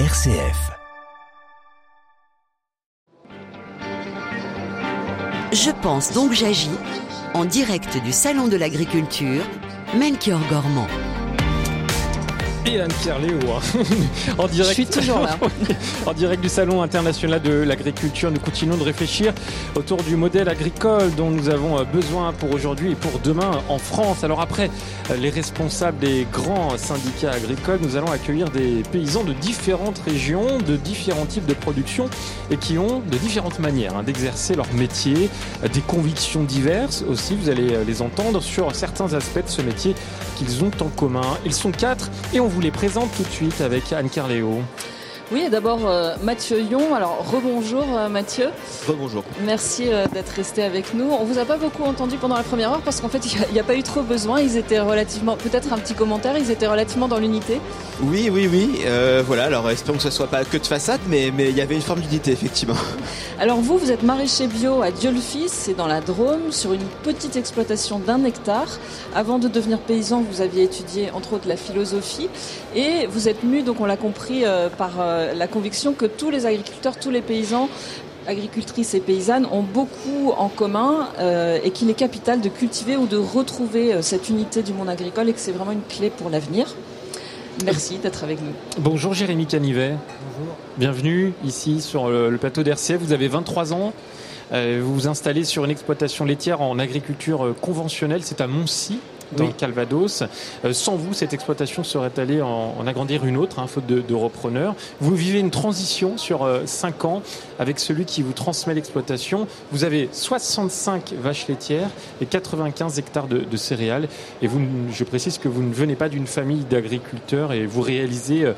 RCF. Je pense donc j'agis en direct du Salon de l'Agriculture, Melchior Gormand. Et Anne-Pierre Léo, hein. en direct. Je suis toujours là. en direct du Salon international de l'agriculture, nous continuons de réfléchir autour du modèle agricole dont nous avons euh, besoin pour aujourd'hui et pour demain en France. Alors après euh, les responsables des grands syndicats agricoles, nous allons accueillir des paysans de différentes régions, de différents types de production et qui ont de différentes manières hein, d'exercer leur métier, euh, des convictions diverses aussi. Vous allez les entendre sur certains aspects de ce métier qu'ils ont en commun. Ils sont quatre et on vous les présente tout de suite avec Anne Carléo. Oui, d'abord euh, Mathieu Yon. Alors rebonjour euh, Mathieu. Rebonjour. Merci euh, d'être resté avec nous. On vous a pas beaucoup entendu pendant la première heure parce qu'en fait il n'y a, pas eu trop besoin. Ils étaient relativement, peut-être un petit commentaire, ils étaient relativement dans l'unité. Oui, oui, oui. voilà. Alors espérons que ce soit pas que de façade, mais mais il y avait une forme d'unité effectivement. Alors vous, vous êtes maraîcher bio à Dieu-le-Fils, c'est dans la Drôme, sur une petite exploitation d'un hectare. Avant de devenir paysan, vous aviez étudié entre autres la philosophie et vous êtes mu, donc on l'a compris par euh, la conviction que tous les agriculteurs, tous les paysans agricultrices et paysannes ont beaucoup en commun euh, et qu'il est capital de cultiver ou de retrouver euh, cette unité du monde agricole et que c'est vraiment une clé pour l'avenir. Merci d'être avec nous. Bonjour Jérémy Canivet. Bonjour. Bienvenue ici sur le, plateau d'RCF. Vous avez 23 ans. vous vous installez sur une exploitation laitière en agriculture conventionnelle. C'est à Moncy, dans le Calvados. Euh, sans vous, cette exploitation serait allée en, agrandir une autre, hein, faute de, repreneurs. Vous vivez une transition sur 5 euh, ans avec celui qui vous transmet l'exploitation. Vous avez 65 vaches laitières et 95 hectares de, céréales. Et vous, je précise que vous ne venez pas d'une famille d'agriculteurs et vous réalisez euh,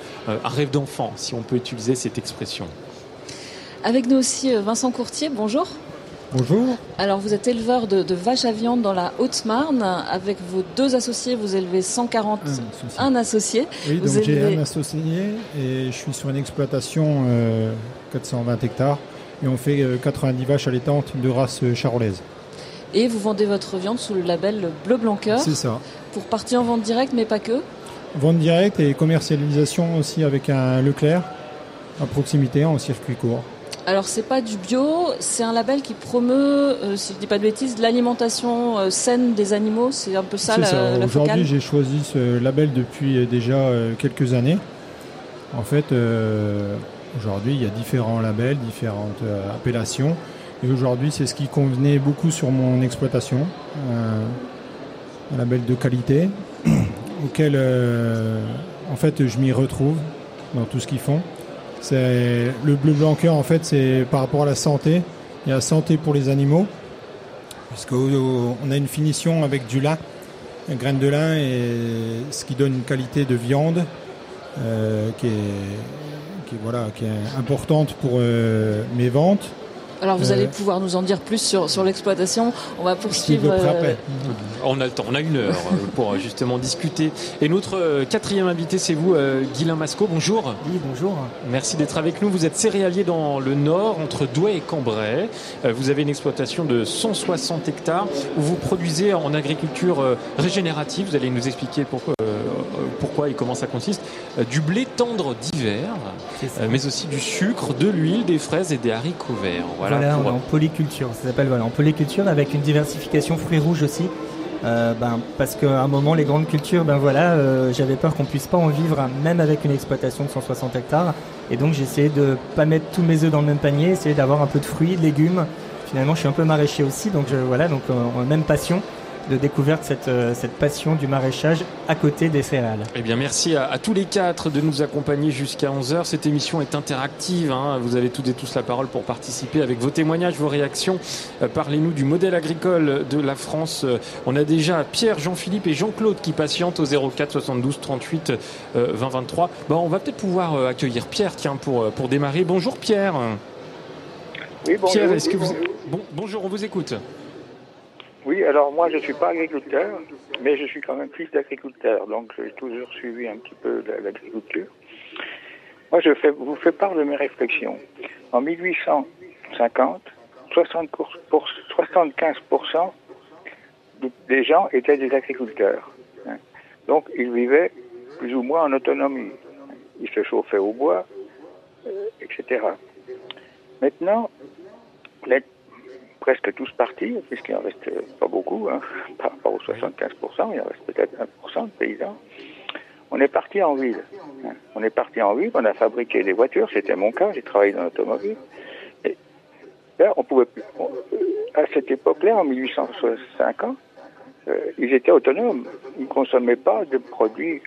un rêve d'enfant, si on peut utiliser cette expression. Avec nous aussi Vincent Courtier, bonjour. Bonjour. Alors vous êtes éleveur de, vaches à viande dans la Haute-Marne. Avec vos deux associés, vous élevez 140... Un associé. Oui, donc j'ai un associé et je suis sur une exploitation 420 euh, hectares et on fait 90 euh, vaches allaitantes de race charolaise. Et vous vendez votre viande sous le label Bleu Blanc Cœur C'est ça. Pour partir en vente directe, mais pas que Vente directe et commercialisation aussi avec un Leclerc à proximité en circuit court. Alors c'est pas du bio, c'est un label qui promeut, euh, si je dis pas de bêtises, l'alimentation euh, saine des animaux. C'est un peu ça la, la Aujourd'hui, j'ai choisi ce label depuis euh, déjà quelques années. En fait, aujourd'hui, il y a différents labels, différentes appellations. Et aujourd'hui, c'est ce qui convenait beaucoup sur mon exploitation. un label de qualité auquel, en fait, je m'y retrouve dans tout ce qu'ils font. C'est le bleu blanc cœur en fait, c'est par rapport à la santé. A la santé pour les animaux, puisqu'on a une finition avec du lin, une graine de lin, et ce qui donne une qualité de viande euh, qui, est, voilà, qui est importante pour euh, mes ventes. Alors vous allez euh, pouvoir nous en dire plus sur, sur l'exploitation. On va poursuivre. Euh, on a le temps, on a une heure euh, pour justement discuter. Et notre quatrième invité, c'est vous, Guilain Masco. Bonjour. Oui, bonjour. Merci d'être avec nous. Vous êtes céréalier dans le Nord, entre Douai et Cambrai. Vous avez une exploitation de 160 hectares où vous produisez en agriculture régénérative. Vous allez nous expliquer pourquoi pourquoi et comment ça consiste. Du blé tendre d'hiver, mais aussi du sucre, de l'huile, des fraises et des haricots verts. Voilà, en polyculture. Ça s'appelle voilà, en polyculture avec une diversification fruits rouges aussi. Euh, ben, parce qu'à un moment, les grandes cultures, ben voilà, euh, j'avais peur qu'on puisse pas en vivre, hein, même avec une exploitation de 160 hectares. Et donc, j'ai essayé de pas mettre tous mes œufs dans le même panier, essayer d'avoir un peu de fruits, de légumes. Finalement, je suis un peu maraîcher aussi, donc je, voilà, donc euh, même passion de découverte cette, euh, cette passion du maraîchage à côté des céréales. Eh bien, merci à, tous les quatre de nous accompagner jusqu'à 11h. Cette émission est interactive. Hein. Vous avez toutes et tous la parole pour participer avec vos témoignages, vos réactions. Euh, parlez-nous du modèle agricole de la France. Euh, on a déjà Pierre, Jean-Philippe et Jean-Claude qui patientent au 04 72 38 20 23. Bon, on va peut-être pouvoir accueillir Pierre, tiens, pour, pour démarrer. Bonjour Pierre. Oui, bonjour. Pierre, est-ce que vous... Bon, bonjour, on vous écoute. Oui, alors moi je ne suis pas agriculteur, mais je suis quand même fils d'agriculteur, donc j'ai toujours suivi un petit peu l'agriculture. Moi je fais, vous fais part de mes réflexions. En 1850, 75% des gens étaient des agriculteurs. Hein. Donc ils vivaient plus ou moins en autonomie. Ils se chauffaient au bois, etc. Maintenant, presque tous partis, puisqu'il en reste pas beaucoup, hein, par rapport aux 75%, il en reste peut-être 1% de paysans. On est parti en ville. hein. On est parti en ville, on a fabriqué des voitures, c'était mon cas, j'ai travaillé dans l'automobile. Et là, on pouvait plus. on- à cette époque-là, en 1850, euh, ils étaient autonomes. Ils ne consommaient pas de produits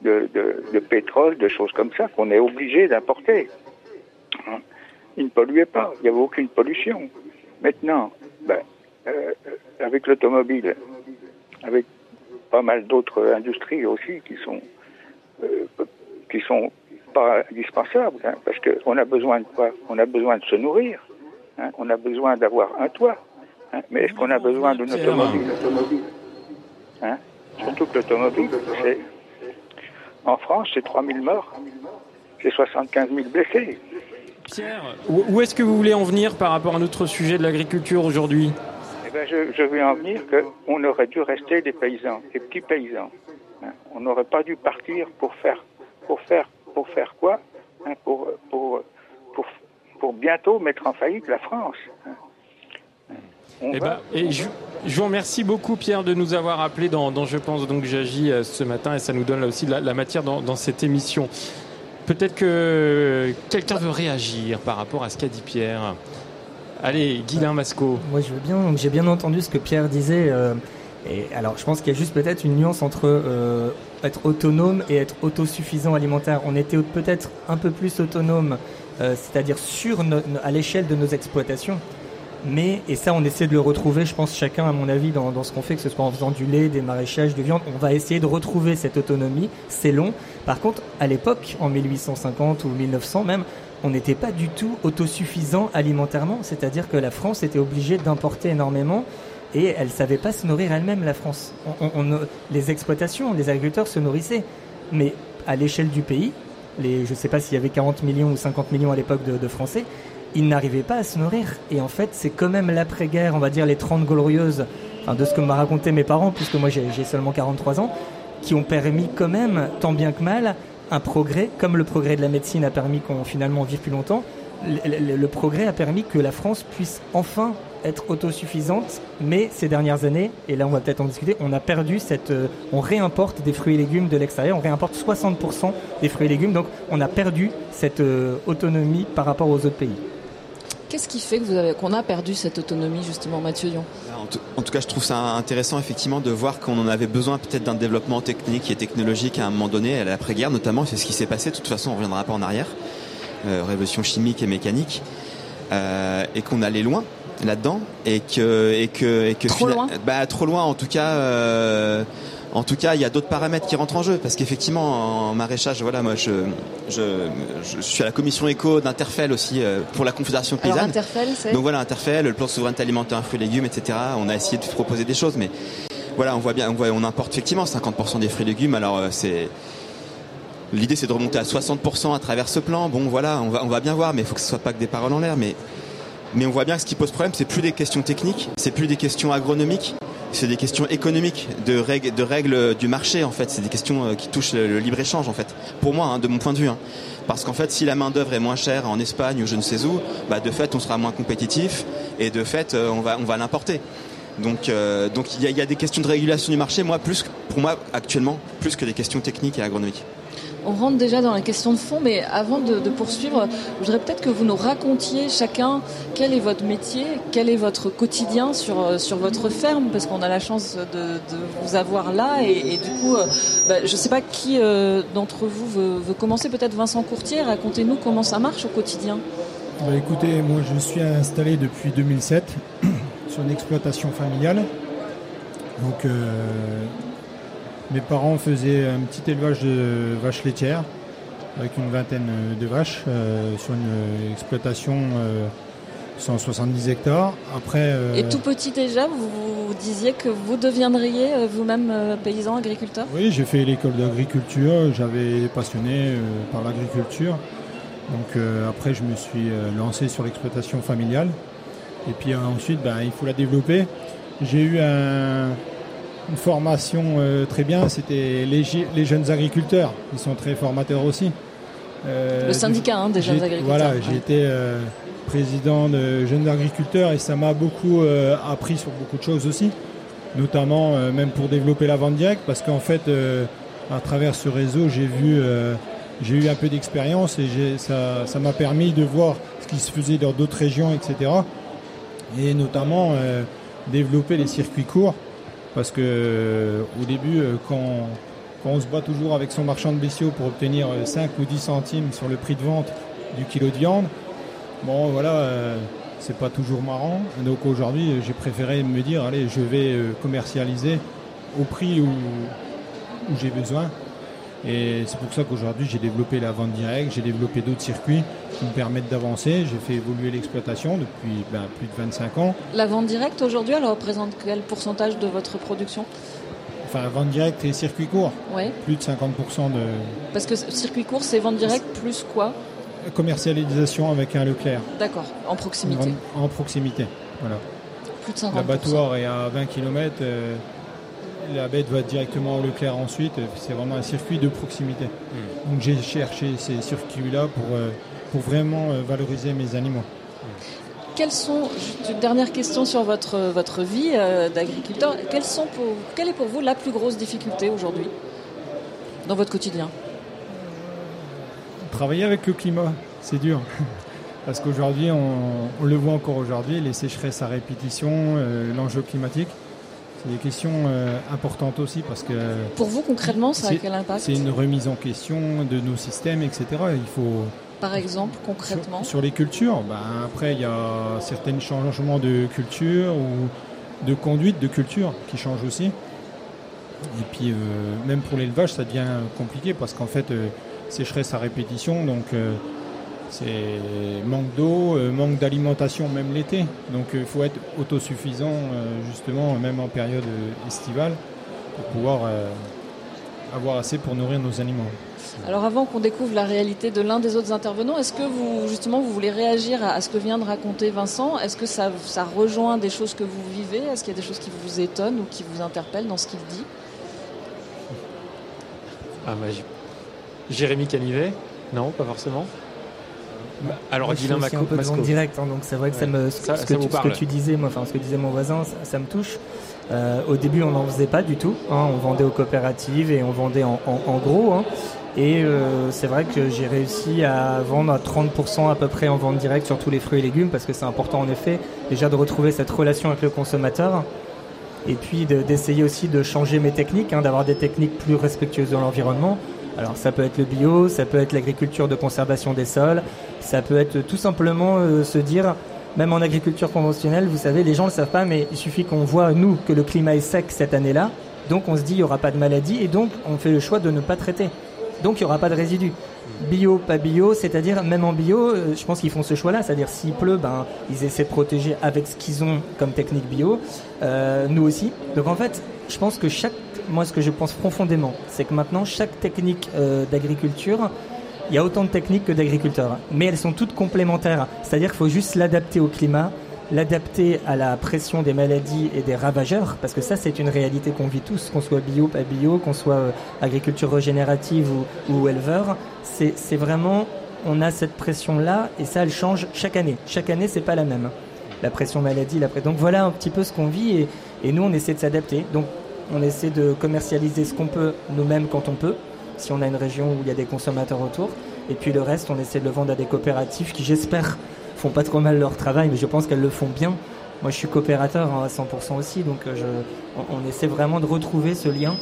de, de- de pétrole, de choses comme ça, qu'on est obligé d'importer. Hein. Ils ne polluaient pas, il n'y avait aucune pollution. Maintenant, ben, euh, avec l'automobile, avec pas mal d'autres industries aussi qui sont euh, qui sont pas indispensables, hein, parce qu'on a besoin de quoi? On a besoin de se nourrir, hein, on a besoin d'avoir un toit, hein, mais est-ce qu'on a besoin d'une automobile? Surtout que l'automobile, c'est en France, c'est 3000 morts, c'est 75 000 blessés. Pierre, où, est-ce que vous voulez en venir par rapport à notre sujet de l'agriculture aujourd'hui? Eh ben, je, je veux en venir qu'on aurait dû rester des paysans, des petits paysans. hein. On n'aurait pas dû partir pour faire, pour faire, pour faire quoi hein, pour, pour, pour, pour bientôt mettre en faillite la France. hein. On Eh va- ben, et je, je vous remercie beaucoup Pierre de nous avoir appelé dans, dans Je pense donc j'agis euh, ce matin et ça nous donne là aussi la, la matière dans, dans cette émission. Peut-être que quelqu'un veut réagir par rapport à ce qu'a dit Pierre. Allez, Guilain Masco. Moi, J'ai bien entendu ce que Pierre disait. euh, et alors, je pense qu'il y a juste peut-être une nuance entre euh, être autonome et être autosuffisant alimentaire. On était peut-être un peu plus autonome, euh, c'est-à-dire sur à l'échelle de nos exploitations. Mais, et ça, on essaie de le retrouver, je pense, chacun, à mon avis, dans, dans ce qu'on fait, que ce soit en faisant du lait, des maraîchages, de viande. On va essayer de retrouver cette autonomie. C'est long. Par contre, à l'époque, en 1850 ou 1900 même, on n'était pas du tout autosuffisant alimentairement. C'est-à-dire que la France était obligée d'importer énormément et elle savait pas se nourrir elle-même, la France. On- on- on- les exploitations, les agriculteurs se nourrissaient. Mais à l'échelle du pays, les, je ne sais pas s'il y avait 40 millions ou 50 millions à l'époque de, de Français, ils n'arrivaient pas à se nourrir. Et en fait, c'est quand même l'après-guerre, on va dire les 30 glorieuses, enfin, de ce que m'ont raconté mes parents, puisque moi j'ai seulement 43 ans, qui ont permis quand même, tant bien que mal, un progrès, comme le progrès de la médecine a permis qu'on finalement vive plus longtemps, le progrès a permis que la France puisse enfin être autosuffisante, mais ces dernières années, et là on va peut-être en discuter, on a perdu cette, euh, on réimporte des fruits et légumes de l'extérieur, on réimporte 60% des fruits et légumes, donc on a perdu cette euh, autonomie par rapport aux autres pays. Qu'est-ce qui fait que vous avez- qu'on a perdu cette autonomie, justement, Mathieu Dion? En tout, en tout cas, je trouve ça intéressant effectivement de voir qu'on en avait besoin peut-être d'un développement technique et technologique à un moment donné, à l'après-guerre notamment. C'est ce qui s'est passé. De toute façon, on reviendra pas en arrière. Euh, révolution chimique et mécanique, Euh, et qu'on allait loin là-dedans, et que et que et que Trop loin Bah trop loin. En tout cas. euh, en tout cas, il y a d'autres paramètres qui rentrent en jeu parce qu'effectivement, en maraîchage, voilà, moi, je, je, je suis à la commission éco d'Interfel aussi euh, pour la Confédération paysanne. Interfel, Donc voilà, Interfel, le plan de souveraineté alimentaire, fruits et légumes, etc. On a essayé de proposer des choses, mais voilà, on voit bien, on, voit, on importe effectivement 50% des fruits et légumes. Alors euh, c'est l'idée, c'est de remonter à 60% à travers ce plan. Bon, voilà, on va, on va bien voir, mais il faut que ce soit pas que des paroles en l'air. Mais mais on voit bien que ce qui pose problème, c'est plus des questions techniques, c'est plus des questions agronomiques, c'est des questions économiques, de règles, du marché en fait. C'est des questions euh, qui touchent le, libre échange en fait. Pour moi, hein, de mon point de vue. hein. Parce qu'en fait, si la main d'œuvre est moins chère en Espagne ou je ne sais où, bah de fait, on sera moins compétitif et de fait, euh, on va, on va l'importer. Donc, euh, il y, a- y a des questions de régulation du marché, moi, plus pour moi actuellement, plus que des questions techniques et agronomiques. On rentre déjà dans les questions de fond, mais avant de, poursuivre, je voudrais peut-être que vous nous racontiez chacun quel est votre métier, quel est votre quotidien sur, euh, votre ferme, parce qu'on a la chance de, vous avoir là. Et, du coup, euh, bah, je ne sais pas qui euh, d'entre vous veut, commencer, peut-être Vincent Courtier, racontez-nous comment ça marche au quotidien. Bah, écoutez, moi je suis installé depuis 2007 sur une exploitation familiale. Donc mes parents faisaient un petit élevage de vaches laitières avec une vingtaine de vaches euh, sur une exploitation euh, 170 hectares. Après, euh, Et tout petit déjà, vous, vous disiez que vous deviendriez euh, vous-même euh, paysan agriculteur? Oui, j'ai fait l'école d'agriculture, j'avais passionné euh, par l'agriculture. Donc euh, après, je me suis euh, lancé sur l'exploitation familiale. Et puis euh, ensuite, ben, il faut la développer. J'ai eu un- une formation euh, très bien, c'était les, jeunes agriculteurs. Ils sont très formateurs aussi. le syndicat hein, des jeunes agriculteurs. Voilà, j'ai été président de jeunes agriculteurs et ça m'a beaucoup appris sur beaucoup de choses aussi, notamment même pour développer la vente directe, parce qu'en fait, à travers ce réseau, j'ai vu j'ai eu un peu d'expérience et ça m'a permis de voir ce qui se faisait dans d'autres régions, etc. Et notamment euh, développer les circuits courts, parce que euh, au début, euh, quand, on se bat toujours avec son marchand de bestiaux pour obtenir 5 ou 10 centimes sur le prix de vente du kilo de viande, bon voilà, c'est pas toujours marrant. Donc aujourd'hui, j'ai préféré me dire, allez, je vais commercialiser au prix où j'ai besoin et c'est pour ça qu'aujourd'hui j'ai développé la vente directe, j'ai développé d'autres circuits qui me permettent d'avancer. J'ai fait évoluer l'exploitation depuis ben, plus de 25 ans. La vente directe aujourd'hui, elle représente quel pourcentage de votre production? Enfin, vente directe et circuit court. Oui. Plus de 50% de. Parce que circuit court, c'est vente directe plus quoi? Commercialisation avec un Leclerc. D'accord, en proximité. En, proximité, voilà. Plus de 50%. L'abattoir est à 20 km la bête va directement au Leclerc ensuite. C'est vraiment un circuit de proximité. Hmm. Donc j'ai cherché ces circuits-là pour, euh, pour vraiment euh, valoriser mes animaux. Quelles sont, une dernière question sur votre, votre vie euh, d'agriculteur, quelle est pour vous la plus grosse difficulté aujourd'hui dans votre quotidien? Travailler avec le climat, c'est dur. Parce qu'aujourd'hui, on, le voit encore aujourd'hui, les sécheresses à répétition, l'enjeu climatique. C'est des questions euh, importantes aussi parce que... Pour vous, concrètement, ça a quel impact? C'est une remise en question de nos systèmes, etc. Il faut... Par exemple, concrètement? Sur, les cultures, ben, après, il y a certains changements de culture ou de conduite de culture qui changent aussi. Et puis, euh, même pour l'élevage, ça devient compliqué parce qu'en fait, euh, sécheresse à répétition, donc c'est manque d'eau, euh, manque d'alimentation même l'été. Donc il faut être autosuffisant euh, justement même en période euh, estivale pour pouvoir avoir assez pour nourrir nos animaux. Alors avant qu'on découvre la réalité de l'un des autres intervenants, est-ce que vous justement vous voulez réagir à, ce que vient de raconter Vincent? Est-ce que ça, ça, rejoint des choses que vous vivez? Est-ce qu'il y a des choses qui vous étonnent ou qui vous interpellent dans ce qu'il dit? Ah, bah, Jérémy Canivet? Non, pas forcément. Bah, alors, Dylan un peu de direct, hein, donc c'est vrai que ça me, ce, que, tu, disais, moi, enfin ce que disait mon voisin, ça, me touche. Euh, au début, on n'en faisait pas du tout. Hein, on vendait aux coopératives et on vendait en, gros. Hein. et euh, c'est vrai que j'ai réussi à vendre à 30% à peu près en vente directe sur tous les fruits et légumes parce que c'est important en effet déjà de retrouver cette relation avec le consommateur et puis d'essayer aussi de changer mes techniques, d'avoir des techniques plus respectueuses de l'environnement. Alors ça peut être le bio, ça peut être l'agriculture de conservation des sols, ça peut être tout simplement euh, se dire, même en agriculture conventionnelle, vous savez, les gens ne le savent pas, mais il suffit qu'on voit, nous, que le climat est sec cette année-là, donc on se dit, il n'y aura pas de maladie, et donc on fait le choix de ne pas traiter. Donc il n'y aura pas de résidus. Bio, pas bio, c'est-à-dire même en bio, euh, je pense qu'ils font ce choix-là, c'est-à-dire s'il pleut, ben, ils essaient de protéger avec ce qu'ils ont comme technique bio, euh, nous aussi. Donc en fait, je pense que chaque moi, ce que je pense profondément, c'est que maintenant, chaque technique euh, d'agriculture, il y a autant de techniques que d'agriculteurs, mais elles sont toutes complémentaires. C'est-à-dire qu'il faut juste l'adapter au climat, l'adapter à la pression des maladies et des ravageurs, parce que ça, c'est une réalité qu'on vit tous, qu'on soit bio, pas bio, qu'on soit euh, agriculture régénérative ou, éleveur. C'est vraiment, on a cette pression-là, et ça, elle change chaque année. Chaque année, c'est pas la même. La pression maladie, la pression. Donc voilà un petit peu ce qu'on vit, et, et nous, on essaie de s'adapter. Donc on essaie de commercialiser ce qu'on peut nous-mêmes quand on peut, si on a une région où il y a des consommateurs autour. Et puis le reste, on essaie de le vendre à des coopératives qui, j'espère, font pas trop mal leur travail, mais je pense qu'elles le font bien. Moi, je suis coopérateur hein, à 100% aussi, donc euh, on essaie vraiment de retrouver ce lien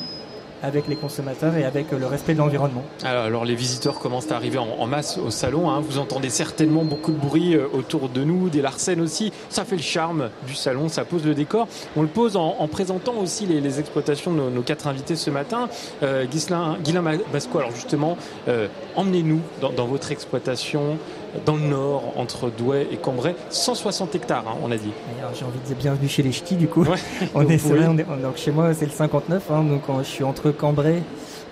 avec les consommateurs et avec le respect de l'environnement. Alors, les visiteurs commencent à arriver en, masse au salon. Hein. Vous entendez certainement beaucoup de bruit euh, autour de nous, des larcènes aussi. Ça fait le charme du salon, ça pose le décor. On le pose en, présentant aussi les, exploitations de nos, quatre invités ce matin. Euh, Guislain, Basco, alors justement, euh, emmenez-nous dans, votre exploitation dans le nord, entre Douai et Cambrai, 160 hectares, hein, on a dit. J'ai envie de dire bienvenue chez les ch'tis, du coup. on, est, donc chez moi, c'est le 59, hein, donc je suis entre Cambrai,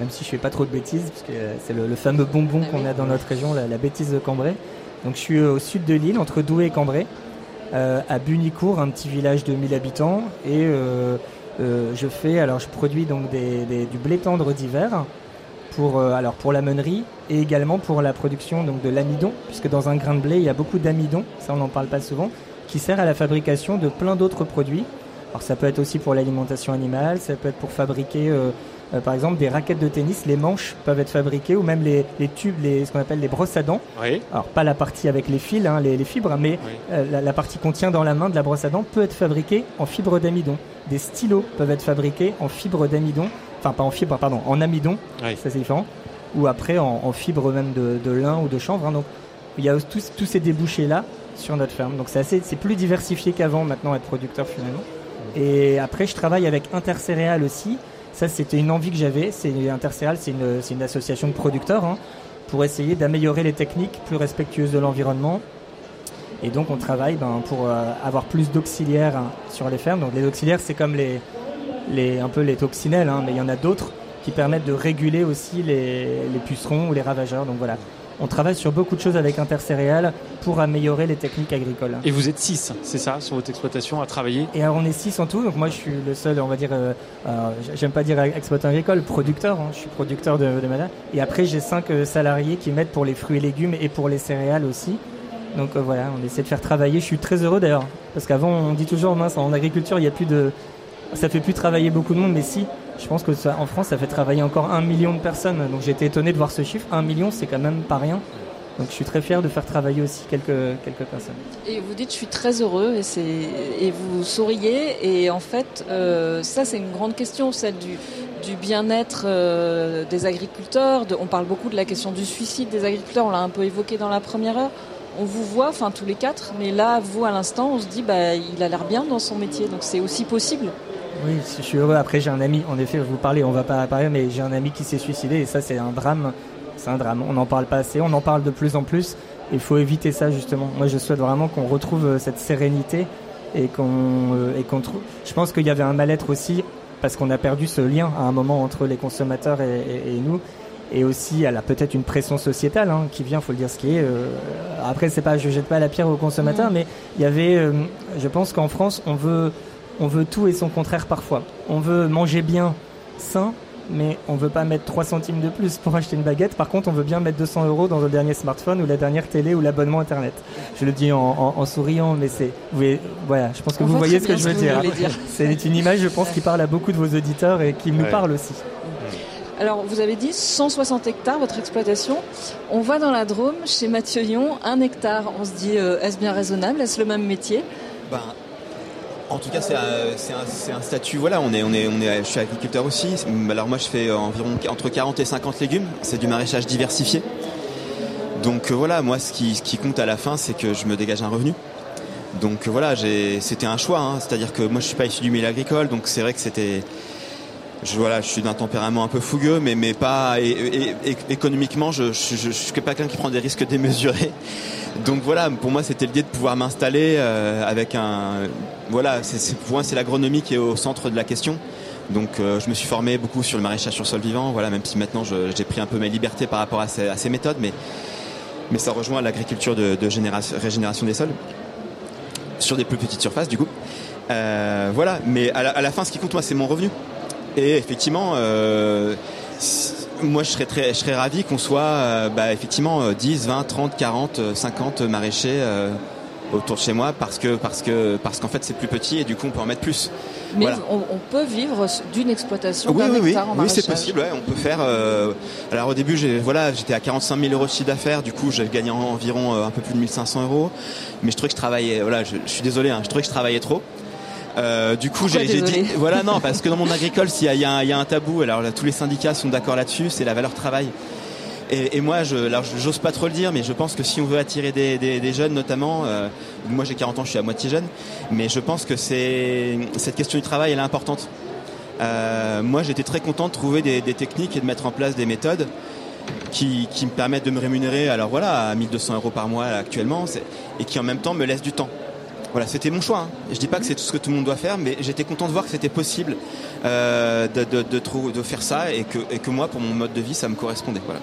même si je fais pas trop de bêtises, parce que c'est le, fameux bonbon ah qu'on a dans notre région, la, bêtise de Cambrai. Donc je suis au sud de l'île, entre Douai et Cambrai, euh, à Bunicourt, un petit village de 1000 habitants, et euh, euh, je fais, alors je produis donc du blé tendre d'hiver, pour, alors pour la meunerie et également pour la production donc, de l'amidon, puisque dans un grain de blé, il y a beaucoup d'amidon, ça on n'en parle pas souvent, qui sert à la fabrication de plein d'autres produits. Alors ça peut être aussi pour l'alimentation animale, ça peut être pour fabriquer euh, par exemple, des raquettes de tennis, les manches peuvent être fabriquées, ou même les, tubes, les, ce qu'on appelle les brosses à dents. Alors, pas la partie avec les fils, hein, les, fibres, mais euh, la, partie qu'on tient dans la main de la brosse à dents peut être fabriquée en fibre d'amidon. Des stylos peuvent être fabriqués en fibre d'amidon, enfin pas en fibre, pardon, en amidon, ça c'est différent, ou après en, fibre même de, lin ou de chanvre. Hein. donc, il y a tous, tous ces débouchés-là sur notre ferme. Donc, c'est plus diversifié qu'avant maintenant être producteur finalement. Et après, je travaille avec Intercéréales aussi, ça, c'était une envie que j'avais. C'est Intercéral, c'est une, une, association de producteurs hein, pour essayer d'améliorer les techniques plus respectueuses de l'environnement. Et donc, on travaille ben, pour euh, avoir plus d'auxiliaires hein, sur les fermes. Donc, les auxiliaires, c'est comme les, les, un peu les toxinelles, hein, mais il y en a d'autres qui permettent de réguler aussi les, les pucerons ou les ravageurs. Donc voilà, on travaille sur beaucoup de choses avec Intercéréales pour améliorer les techniques agricoles. Et vous êtes 6, c'est ça, sur votre exploitation à travailler? Et alors on est 6 en tout, donc moi je suis le seul, on va dire, euh, j'aime pas dire exploitant agricole, producteur, hein. je suis producteur de, de Et après j'ai 5 euh, salariés qui m'aident pour les fruits et légumes et pour les céréales aussi. Donc euh, voilà, on essaie de faire travailler. Je suis très heureux d'ailleurs, parce qu'avant on dit toujours, mince, en agriculture il n'y a plus de... Ça fait plus travailler beaucoup de monde, mais si, je pense que ça, en France, ça fait travailler encore un million de personnes. Donc été étonné de voir ce chiffre. Un million, c'est quand même pas rien. Donc je suis très fier de faire travailler aussi quelques, quelques personnes. Et vous dites je suis très heureux et, et vous souriez et en fait euh, ça c'est une grande question, celle du, du bien-être euh, des agriculteurs. on parle beaucoup de la question du suicide des agriculteurs, on l'a un peu évoqué dans la première heure. On vous voit, enfin tous les quatre, mais là vous à l'instant on se dit bah il a l'air bien dans son métier, donc c'est aussi possible. Oui, je suis heureux. Après, j'ai un ami, en effet, vous parlez, on va pas parler, mais j'ai un ami qui s'est suicidé et ça, c'est un drame. C'est un drame. On n'en parle pas assez, on en parle de plus en plus. Il faut éviter ça, justement. Moi, je souhaite vraiment qu'on retrouve euh, cette sérénité et qu'on euh, et qu'on trouve. Je pense qu'il y avait un mal-être aussi parce qu'on a perdu ce lien à un moment entre les consommateurs et, nous. Et aussi, elle a peut-être une pression sociétale hein, qui vient, faut le dire ce qui est. Euh, après, c'est pas, je jette pas la pierre aux consommateurs, mmh. mais il y avait, je pense qu'en France, on veut on veut tout et son contraire parfois. On veut manger bien, sain, mais on veut pas mettre 3 centimes de plus pour acheter une baguette. Par contre, on veut bien mettre 200 euros dans le dernier smartphone ou la dernière télé ou l'abonnement internet. Je le dis en, souriant, mais c'est, voilà, je pense que vous voyez ce que je veux dire. C'est une image, je pense, qui parle à beaucoup de vos auditeurs et qui nous parle aussi. Alors, vous avez dit 160 hectares, votre exploitation. On va dans la Drôme, chez Mathieu Yon, un hectare. On se dit, euh, est-ce bien raisonnable? Est-ce le même métier? Ben, en tout cas, c'est un, statut. Voilà, on est, on est, on est, je suis agriculteur aussi. Alors moi, je fais environ entre 40 et 50 légumes. C'est du maraîchage diversifié. Donc euh, voilà, moi, ce qui, compte à la fin, c'est que je me dégage un revenu. Donc euh, voilà, c'était un choix. Hein. C'est-à-dire que moi, je suis pas issu du milieu agricole, donc c'est vrai que c'était. Je, voilà, je suis d'un tempérament un peu fougueux, mais, mais pas et, économiquement, je, je, je, je suis quelqu'un qui prend des risques démesurés. Donc voilà, pour moi c'était l'idée de pouvoir m'installer euh, avec un... Voilà, c'est, pour moi c'est l'agronomie qui est au centre de la question. Donc euh, je me suis formé beaucoup sur le maraîchage sur sol vivant, voilà, même si maintenant j'ai pris un peu mes libertés par rapport à ces, méthodes, mais, mais ça rejoint l'agriculture de, régénération des sols, sur des plus petites surfaces du coup. Euh, voilà, mais à la, fin ce qui compte moi c'est mon revenu. Et effectivement, moi je serais très, je serais ravi qu'on soit euh, bah, effectivement 10, 20, 30, 40, 50 maraîchers euh, autour de chez moi parce que parce que parce qu'en fait c'est plus petit et du coup on peut en mettre plus. Mais on, peut vivre d'une exploitation oui, d'un oui, hectare oui. Oui, c'est possible. on peut faire. Euh, alors au début, j'ai voilà, j'étais à 45 000 euros de chiffre d'affaires. Du coup, j'ai gagné environ un peu plus de 1500 euros. Mais je trouvais que je travaillais. Voilà, je, je suis désolé. Hein, je trouvais que je travaillais trop. Euh, du coup, j'ai dit, voilà, non, parce que dans mon agricole, s'il y, a, un tabou, alors tous les syndicats sont d'accord là-dessus, c'est la valeur travail. Et, moi, je, alors j'ose pas trop le dire, mais je pense que si on veut attirer des, jeunes, notamment, euh, moi j'ai 40 ans, je suis à moitié jeune, mais je pense que c'est cette question du travail, elle est importante. Euh, moi, j'étais très content de trouver des, techniques et de mettre en place des méthodes qui, me permettent de me rémunérer, alors voilà, à 1200 euros par mois actuellement, et qui en même temps me laissent du temps. Voilà, c'était mon choix. Hein. Je dis pas que c'est tout ce que tout le monde doit faire, mais j'étais content de voir que c'était possible euh, de, de, de, faire ça et que, et que moi, pour mon mode de vie, ça me correspondait. Voilà.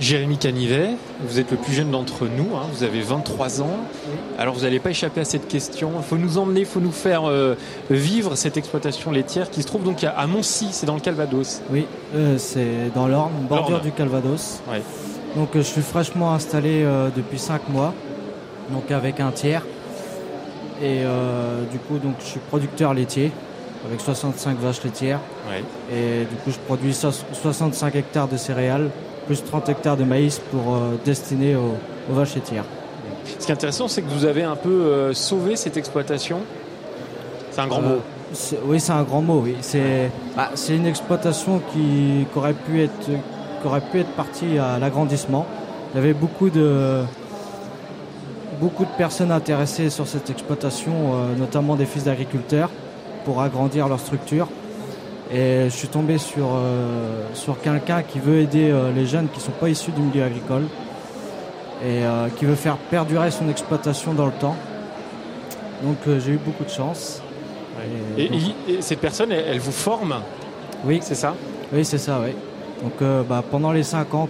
Jérémy Canivet, vous êtes le plus jeune d'entre nous, hein, vous avez 23 ans. Alors vous n'allez pas échapper à cette question. Il faut nous emmener, il faut nous faire euh, vivre cette exploitation laitière qui se trouve donc à, Moncy, c'est dans le Calvados. Oui, euh, c'est dans l'Orne, bordure du Calvados. Donc je suis fraîchement installé depuis 5 mois, donc avec un tiers. Et du coup, donc, je suis producteur laitier avec 65 vaches laitières. Et du coup, je produis 65 hectares de céréales, plus 30 hectares de maïs pour euh, destiner aux, vaches laitières. Ce qui est intéressant, c'est que vous avez un peu euh, sauvé cette exploitation. C'est un grand euh, mot. Oui, c'est un grand mot. Oui. C'est bah, une exploitation qui, aurait pu être, aurait pu être partie à l'agrandissement. Il y avait beaucoup de, beaucoup de personnes intéressées sur cette exploitation, notamment des fils d'agriculteurs pour agrandir leur structure. Et je suis tombé sur, euh, sur quelqu'un qui veut aider euh, les jeunes qui ne sont pas issus du milieu agricole et euh, qui veut faire perdurer son exploitation dans le temps. Donc j'ai eu beaucoup de chance. Et, cette personne, elle, vous forme Oui. C'est ça Oui, c'est ça, oui. Donc bah, pendant les cinq ans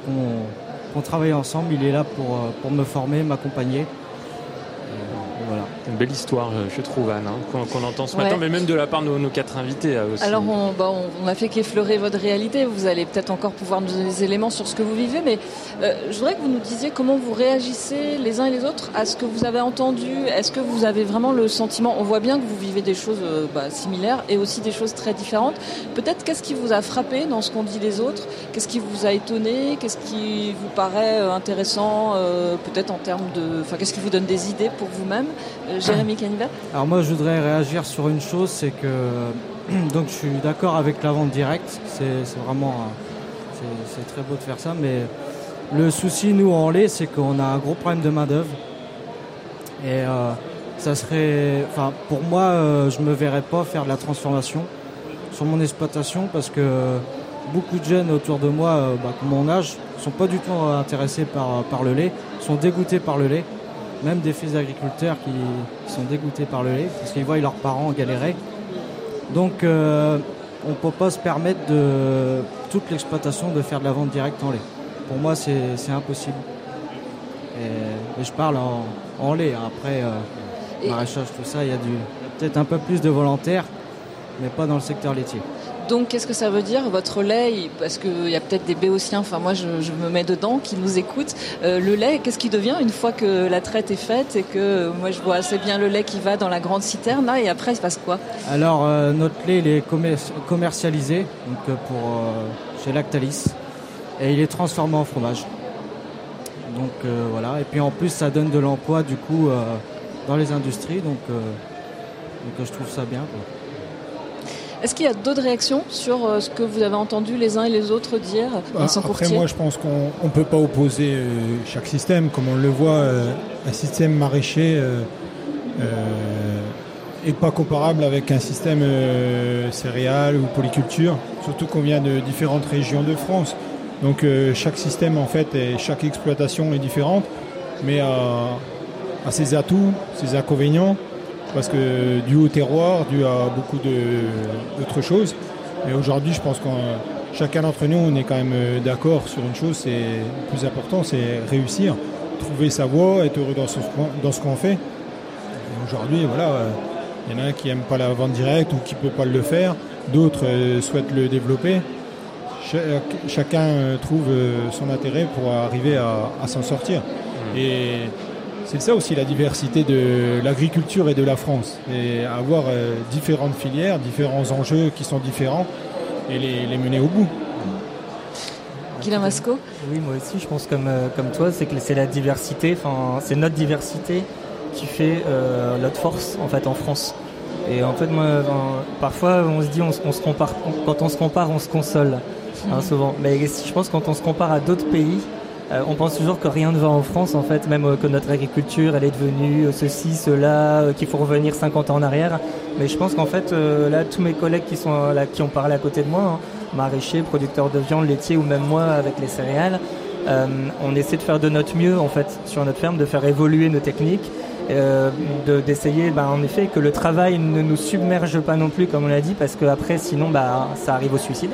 qu'on travaille ensemble, il est là pour, pour me former, m'accompagner. Une belle histoire, euh, je trouve, Anne, hein, qu'on entend ce matin, mais même de la part de nos, quatre invités euh, aussi. Alors, bah, on, a fait qu'effleurer votre réalité. Vous allez peut-être encore pouvoir nous donner des éléments sur ce que vous vivez, mais euh, je voudrais que vous nous disiez comment vous réagissez les uns et les autres à ce que vous avez entendu. Est-ce que vous avez vraiment le sentiment, on voit bien que vous vivez des choses bah, similaires et aussi des choses très différentes. Peut-être qu'est-ce qui vous a frappé dans ce qu'ont dit les autres? Qu'est-ce qui vous a étonné? Qu'est-ce qui vous paraît intéressant, peut-être en termes de... Enfin, qu'est-ce qui vous donne des idées pour vous-même? Jérémy Canivet Alors moi je voudrais réagir sur une chose, c'est que donc je suis d'accord avec la vente directe, c'est vraiment c'est très beau de faire ça, mais le souci nous en lait, c'est qu'on a un gros problème de main d'œuvre et euh, ça serait, enfin pour moi, euh, je me verrais pas faire de la transformation sur mon exploitation parce que beaucoup de jeunes autour de moi, euh, bah, comme mon âge, sont pas du tout intéressés par, par le lait, sont dégoûtés par le lait même des fils d'agriculteurs qui sont dégoûtés par le lait parce qu'ils voient leurs parents galérer. Donc euh, on ne peut pas se permettre de toute l'exploitation de faire de la vente directe en lait. Pour moi c'est impossible. Et, je parle en, lait. Après euh, maraîchage, tout ça, il y a, a peut-être un peu plus de volontaires, mais pas dans le secteur laitier. Donc, qu'est-ce que ça veut dire Votre lait, parce qu'il y a peut-être des béotiens, enfin moi je, me mets dedans, qui nous écoutent. Euh, le lait, qu'est-ce qui devient une fois que la traite est faite et que euh, moi je vois assez bien le lait qui va dans la grande citerne et après il se passe quoi? Alors, euh, notre lait, il est commercialisé donc, pour, chez Lactalis et il est transformé en fromage. Donc voilà, et puis en plus ça donne de l'emploi du coup dans les industries, donc, donc je trouve ça bien. Est-ce qu'il y a d'autres réactions sur euh, ce que vous avez entendu les uns et les autres dire bah, Après, moi, je pense qu'on ne peut pas opposer euh, chaque système. Comme on le voit, euh, un système maraîcher n'est pas comparable avec un système céréal ou polyculture, surtout qu'on vient de différentes régions de France. Donc chaque système en fait et chaque exploitation est différente, mais a ses atouts, ses inconvénients parce que dû au terroir, dû à beaucoup d'autres choses. Mais aujourd'hui, je pense que chacun d'entre nous, on est quand même euh, d'accord sur une chose, c'est le plus important, c'est réussir, trouver sa voie, être heureux dans, ce qu'on fait. Aujourd'hui, voilà, il y en a un qui n'aime pas la vente directe ou qui ne peut pas le faire, d'autres euh, souhaitent le développer. chacun trouve euh, son intérêt pour arriver à, s'en sortir. Mmh. Et c'est ça aussi la diversité de l'agriculture et de la France. Et avoir euh, différentes filières, différents enjeux qui sont différents et les, mener au bout. Guillaume Masco Oui, moi aussi, je pense comme, euh, comme toi, c'est que c'est la diversité, enfin, c'est notre diversité qui fait euh, notre force en fait en France. Et en fait, moi, parfois, on se dit, on, se compare, quand on se compare, on se console, hein, souvent. Mais je pense que quand on se compare à d'autres pays, euh, on pense toujours que rien ne va en France, en fait, même euh, que notre agriculture, elle est devenue euh, ceci, cela, qu'il faut revenir 50 ans en arrière. Mais je pense qu'en fait, là, tous mes collègues qui sont là, qui ont parlé à côté de moi, hein, maraîchers, producteurs de viande, laitiers ou même moi avec les céréales, on essaie de faire de notre mieux, en fait, sur notre ferme, de faire évoluer nos techniques, d'essayer, bah, en effet, que le travail ne nous submerge pas non plus, comme on l'a dit, parce qu'après, sinon, bah, ça arrive au suicide.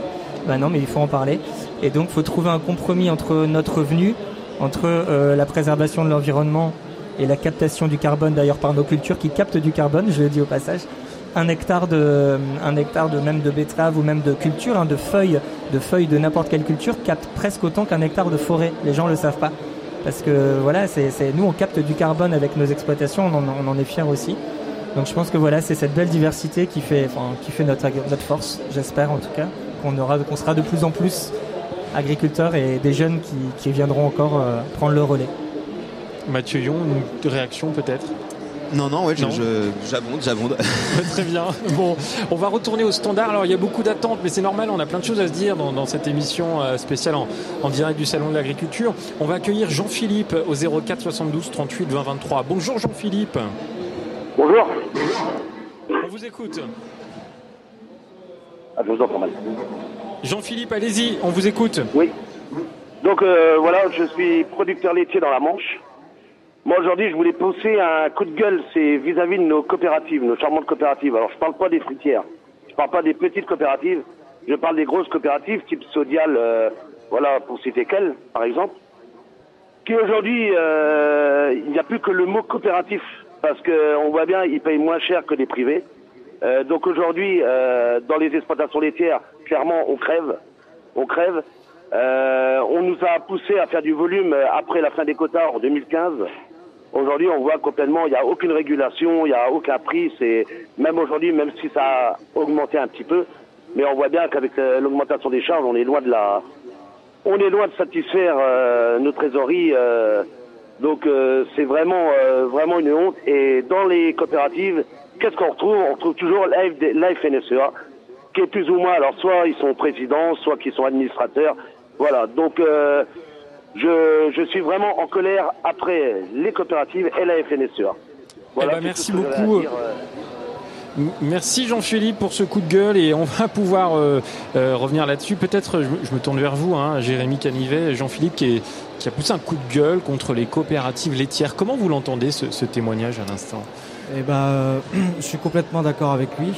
Ben non, mais il faut en parler. Et donc, il faut trouver un compromis entre notre revenu, entre euh, la préservation de l'environnement et la captation du carbone, d'ailleurs par nos cultures qui captent du carbone, je le dis au passage. Un hectare de, un hectare de même de betterave ou même de culture, hein, de feuilles, de feuilles de n'importe quelle culture capte presque autant qu'un hectare de forêt. Les gens le savent pas. Parce que voilà, c'est, nous on capte du carbone avec nos exploitations, on en, on en est fiers aussi. Donc je pense que voilà, c'est cette belle diversité qui fait, enfin, qui fait notre, notre force, j'espère en tout cas, qu'on aura, qu'on sera de plus en plus agriculteurs et des jeunes qui, qui viendront encore euh, prendre le relais. Mathieu Yon, une réaction peut-être? Non, non, ouais, j'abonde, j'abonde. Très bien. Bon, on va retourner au standard. Alors, il y a beaucoup d'attentes, mais c'est normal. On a plein de choses à se dire dans, dans cette émission euh, spéciale en, en direct du Salon de l'Agriculture. On va accueillir Jean-Philippe au 04 72 38 20 23. Bonjour Jean-Philippe. Bonjour. On vous écoute. Jean-Philippe, allez-y, on vous écoute. Oui. Donc euh, voilà, je suis producteur laitier dans la Manche. Moi aujourd'hui, je voulais pousser un coup de gueule, c'est vis-à-vis de nos coopératives, nos charmantes coopératives. Alors je parle pas des fruitières, je parle pas des petites coopératives, je parle des grosses coopératives type Sodial, euh, voilà pour citer qu'elles, par exemple, qui aujourd'hui, euh, il n'y a plus que le mot coopératif parce que on voit bien, ils payent moins cher que les privés. Euh, donc aujourd'hui, euh, dans les exploitations laitières, clairement, on crève, on crève. Euh, on nous a poussé à faire du volume euh, après la fin des quotas en 2015. Aujourd'hui, on voit complètement, il n'y a aucune régulation, il n'y a aucun prix. C'est même aujourd'hui, même si ça a augmenté un petit peu, mais on voit bien qu'avec euh, l'augmentation des charges, on est loin de la, on est loin de satisfaire nos trésoreries. donc c'est vraiment, vraiment une honte. Et dans les coopératives, qu'est-ce qu'on retrouve? On retrouve toujours l'AFD la FNSEA, qui est plus ou moins, alors soit ils sont présidents, soit qu'ils sont administrateurs. Voilà, donc euh, je, je suis vraiment en colère après les coopératives et la FNSEA. Voilà, Eh ben, merci beaucoup. euh. Merci Jean-Philippe pour ce coup de gueule et on va pouvoir euh, euh, revenir là-dessus. Peut-être, je, me- je me tourne vers vous, hein, Jérémy Canivet, Jean-Philippe qui, a poussé un coup de gueule contre les coopératives laitières. Comment vous l'entendez ce, ce témoignage à l'instant? Eh ben, euh, je suis complètement d'accord avec lui.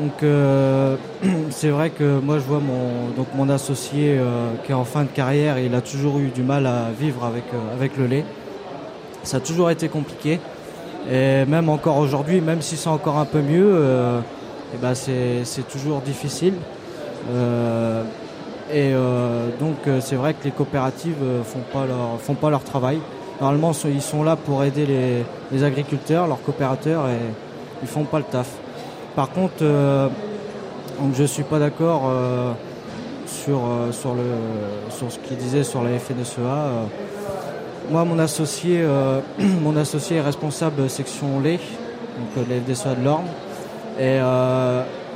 Donc, euh, c'est vrai que moi, je vois mon, donc mon associé euh, qui est en fin de carrière et il a toujours eu du mal à vivre avec, avec le lait. Ça a toujours été compliqué. Et même encore aujourd'hui, même si c'est encore un peu mieux, euh, eh ben, c'est toujours difficile. Et donc, c'est vrai que les coopératives font font pas leur travail. Normalement, ils sont là pour aider les, agriculteurs, leurs coopérateurs, et ils font pas le taf. Par contre, euh, donc je suis pas d'accord euh, sur, euh, sur, sur ce qu'il disait sur la FNSEA. euh. moi, mon associé, mon associé est responsable section lait, donc de la FDSEA de l'Orne, et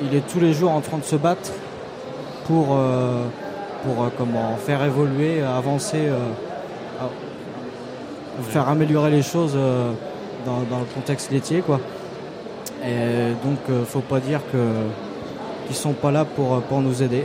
il est tous les jours en train de se battre pour, pour comment faire évoluer, avancer, faire améliorer les choses euh, dans, dans le contexte laitier, quoi. Et donc, euh, faut pas dire que qu'ils sont pas là pour pour nous aider.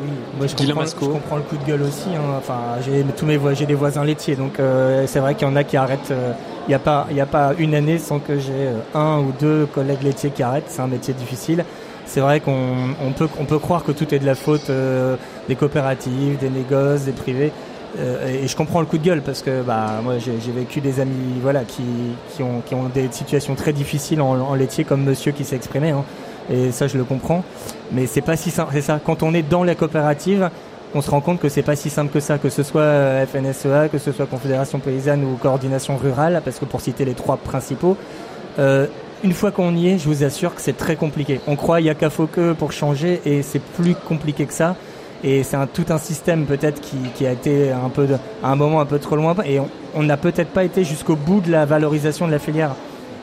Oui, moi je comprends, je comprends le coup de gueule aussi. hein. Enfin, j'ai tous mes voisins, j'ai des voisins laitiers, donc euh, c'est vrai qu'il y en a qui arrêtent. euh, Il n'y a pas, il y a pas une année sans que j'ai euh, un ou deux collègues laitiers qui arrêtent. C'est un métier difficile. C'est vrai qu'on on peut, on peut croire que tout est de la faute euh, des coopératives, des négoces, des privés. Euh, et je comprends le coup de gueule parce que bah moi j'ai vécu des amis voilà qui, qui ont qui ont des situations très difficiles en, en laitier comme Monsieur qui s'est exprimé. hein. Et ça je le comprends. Mais c'est pas si simple. C'est ça. Quand on est dans la coopérative, on se rend compte que c'est pas si simple que ça, que ce soit euh, FNSEA, que ce soit Confédération paysanne ou coordination rurale, parce que pour citer les trois principaux, euh, une fois qu'on y est, je vous assure que c'est très compliqué. On croit il y a qu'à que pour changer, et c'est plus compliqué que ça. Et c'est un, tout un système peut-être qui, a été un peu à un moment un peu trop loin, et on- n'a peut-être pas été jusqu'au bout de la valorisation de la filière.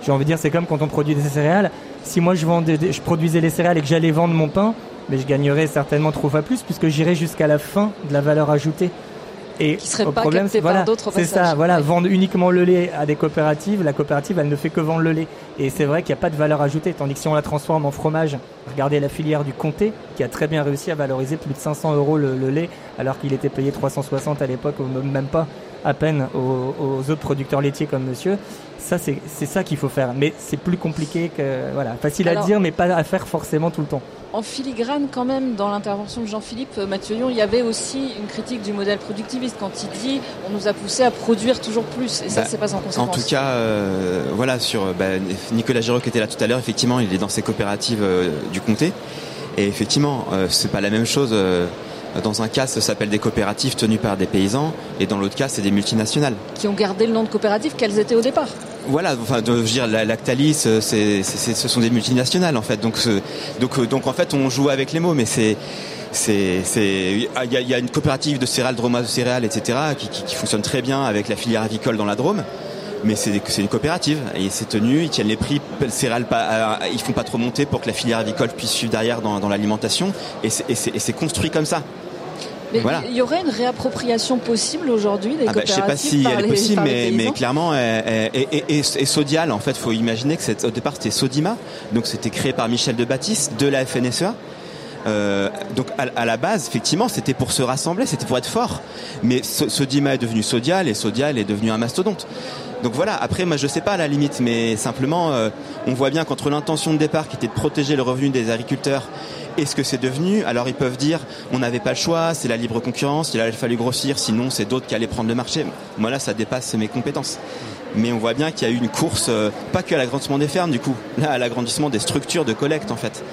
J'ai envie de dire, c'est comme quand on produit des céréales. Si moi je, vendais, je produisais les céréales et que j'allais vendre mon pain, mais je gagnerais certainement trois fois plus puisque j'irais jusqu'à la fin de la valeur ajoutée. Et qui serait au pas problème, capté c'est voilà, par d'autres c'est ça. Voilà, Ouais. vendre uniquement le lait à des coopératives, la coopérative, elle ne fait que vendre le lait. Et c'est vrai qu'il n'y a pas de valeur ajoutée. Tandis que si on la transforme en fromage, regardez la filière du comté, qui a très bien réussi à valoriser plus de 500 euros le, le lait, alors qu'il était payé 360 à l'époque, ou même pas à peine aux, aux autres producteurs laitiers comme monsieur. Ça, c'est c'est ça qu'il faut faire. Mais c'est plus compliqué que voilà, facile Alors- à dire, mais pas à faire forcément tout le temps. En filigrane, quand même, dans l'intervention de Jean-Philippe euh, Mathieuillon, il y avait aussi une critique du modèle productiviste quand il dit on nous a poussé à produire toujours plus. Et ça, Bah, c'est pas sans En conséquence. tout cas, euh, voilà, sur bah, Nicolas Giraud qui était là tout à l'heure, effectivement, il est dans ces coopératives euh, du comté. Et effectivement, euh, c'est pas la même chose. Dans un cas, ça s'appelle des coopératives tenues par des paysans, et dans l'autre cas, c'est des multinationales. Qui ont gardé le nom de coopérative qu'elles étaient au départ. Voilà, enfin, de, je veux dire, la- Lactalis, euh, c'est, c'est- c'est- ce sont des multinationales en fait. Donc, donc, euh, donc en fait, on joue avec les mots, mais c'est, c'est, c'est, il y a, il y a une coopérative de céréales, Droma de céréales, etc., qui, qui, qui fonctionne très bien avec la filière avicole dans la Drôme. Mais c'est, c'est une coopérative et c'est tenu, ils tiennent les prix céréales, pas, euh, ils font pas trop monter pour que la filière avicole puisse suivre derrière dans, dans l'alimentation et c'est, et c'est- et c'est construit comme ça. Mais Voilà. il y aurait une réappropriation possible aujourd'hui des Ah bah, je sais coopératives pas si par elle est possible, mais, mais clairement, et, et, et, et Sodial, en fait, faut imaginer que au départ c'était Sodima, donc c'était créé par Michel de Baptiste de la FNSEA. Euh, donc à, à la base, effectivement, c'était pour se rassembler, c'était pour être fort. Mais So- Sodima est devenu Sodial et Sodial est devenu un mastodonte. Donc voilà. Après, moi, je sais pas à la limite, mais simplement, euh, on voit bien qu'entre l'intention de départ, qui était de protéger le revenu des agriculteurs, et ce que c'est devenu, alors ils peuvent dire, on n'avait pas le choix, c'est la libre concurrence, il a fallu grossir, sinon c'est d'autres qui allaient prendre le marché. Moi là, ça dépasse mes compétences. Mais on voit bien qu'il y a eu une course, euh, pas que à l'agrandissement des fermes du coup, là à l'agrandissement des structures de collecte en fait.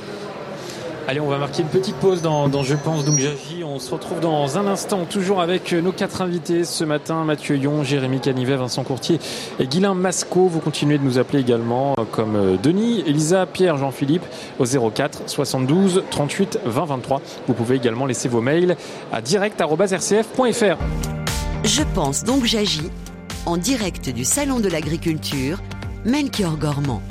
Allez, on va marquer une petite pause dans, Je pense donc j'agis. On se retrouve dans un instant, toujours avec nos quatre invités ce matin Mathieu Yon, Jérémy Canivet, Vincent Courtier et Guilain Masco. Vous continuez de nous appeler également, euh, comme euh, Denis, Elisa, Pierre, Jean-Philippe, au 04 72 38 20 23. Vous pouvez également laisser vos mails à direct.rcf.fr. Je pense donc j'agis en direct du Salon de l'Agriculture, Melchior Gormand.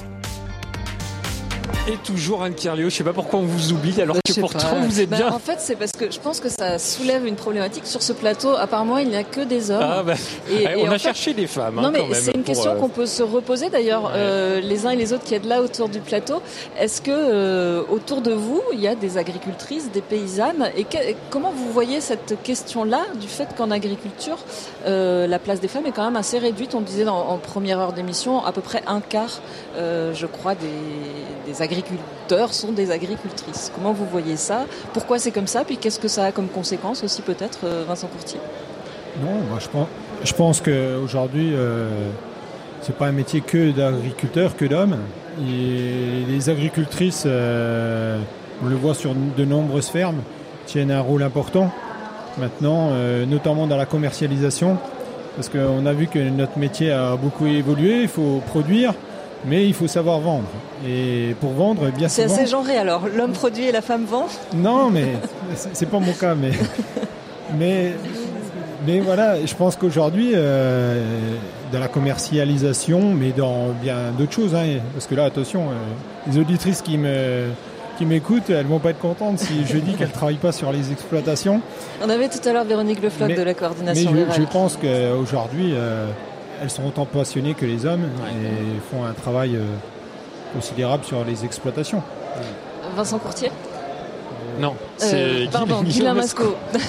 Et toujours Anne Kerléo, je sais pas pourquoi on vous oublie alors que pourtant pas. vous êtes Bah, bien. En fait, c'est parce que je pense que ça soulève une problématique sur ce plateau. À part moi, il n'y a que des hommes. Ah bah, Et- ouais, et on a fait- cherché des femmes. hein, Non, mais c'est une question euh, qu'on peut se reposer d'ailleurs, euh, les uns et les autres qui êtes là autour du plateau. Est-ce que euh, autour de vous, il y a des agricultrices, des paysannes? Et que- comment vous voyez cette question-là du fait qu'en agriculture, la place des femmes est quand même assez réduite? On disait dans- en première heure d'émission, à peu près un quart, euh, je crois, des, des agriculteurs sont des agricultrices. Comment vous voyez ça? Pourquoi c'est comme ça? Puis qu'est-ce que ça a comme conséquence aussi peut-être, euh, Vincent Courtier? Non, je pense, je pense qu'aujourd'hui, euh, c'est pas un métier que d'agriculteur, que d'homme. Les agricultrices, euh, on le voit sur de nombreuses fermes, tiennent un rôle important. Maintenant, notamment dans la commercialisation, parce qu'on a vu que notre métier a beaucoup évolué, il faut produire, mais il faut savoir vendre. Et pour vendre, bien C'est souvent... assez genré alors. L'homme produit et la femme vend Non, mais c'est c'est pas mon cas, mais mais mais voilà, je pense qu'aujourd'hui, euh, dans la commercialisation, mais dans bien d'autres choses, hein, parce que là, attention, euh, les auditrices qui me qui m'écoutent, elles vont pas être contentes si je dis qu'elles travaillent pas sur les exploitations. On avait tout à l'heure Véronique Lefloc Mais- de la Mais coordination je, rurale. je pense qu'aujourd'hui, euh, elles sont autant passionnées que les hommes et font un travail euh, considérable sur les exploitations. Vincent Courtier Non, Euh, c'est Pardon, Guillaume Masco.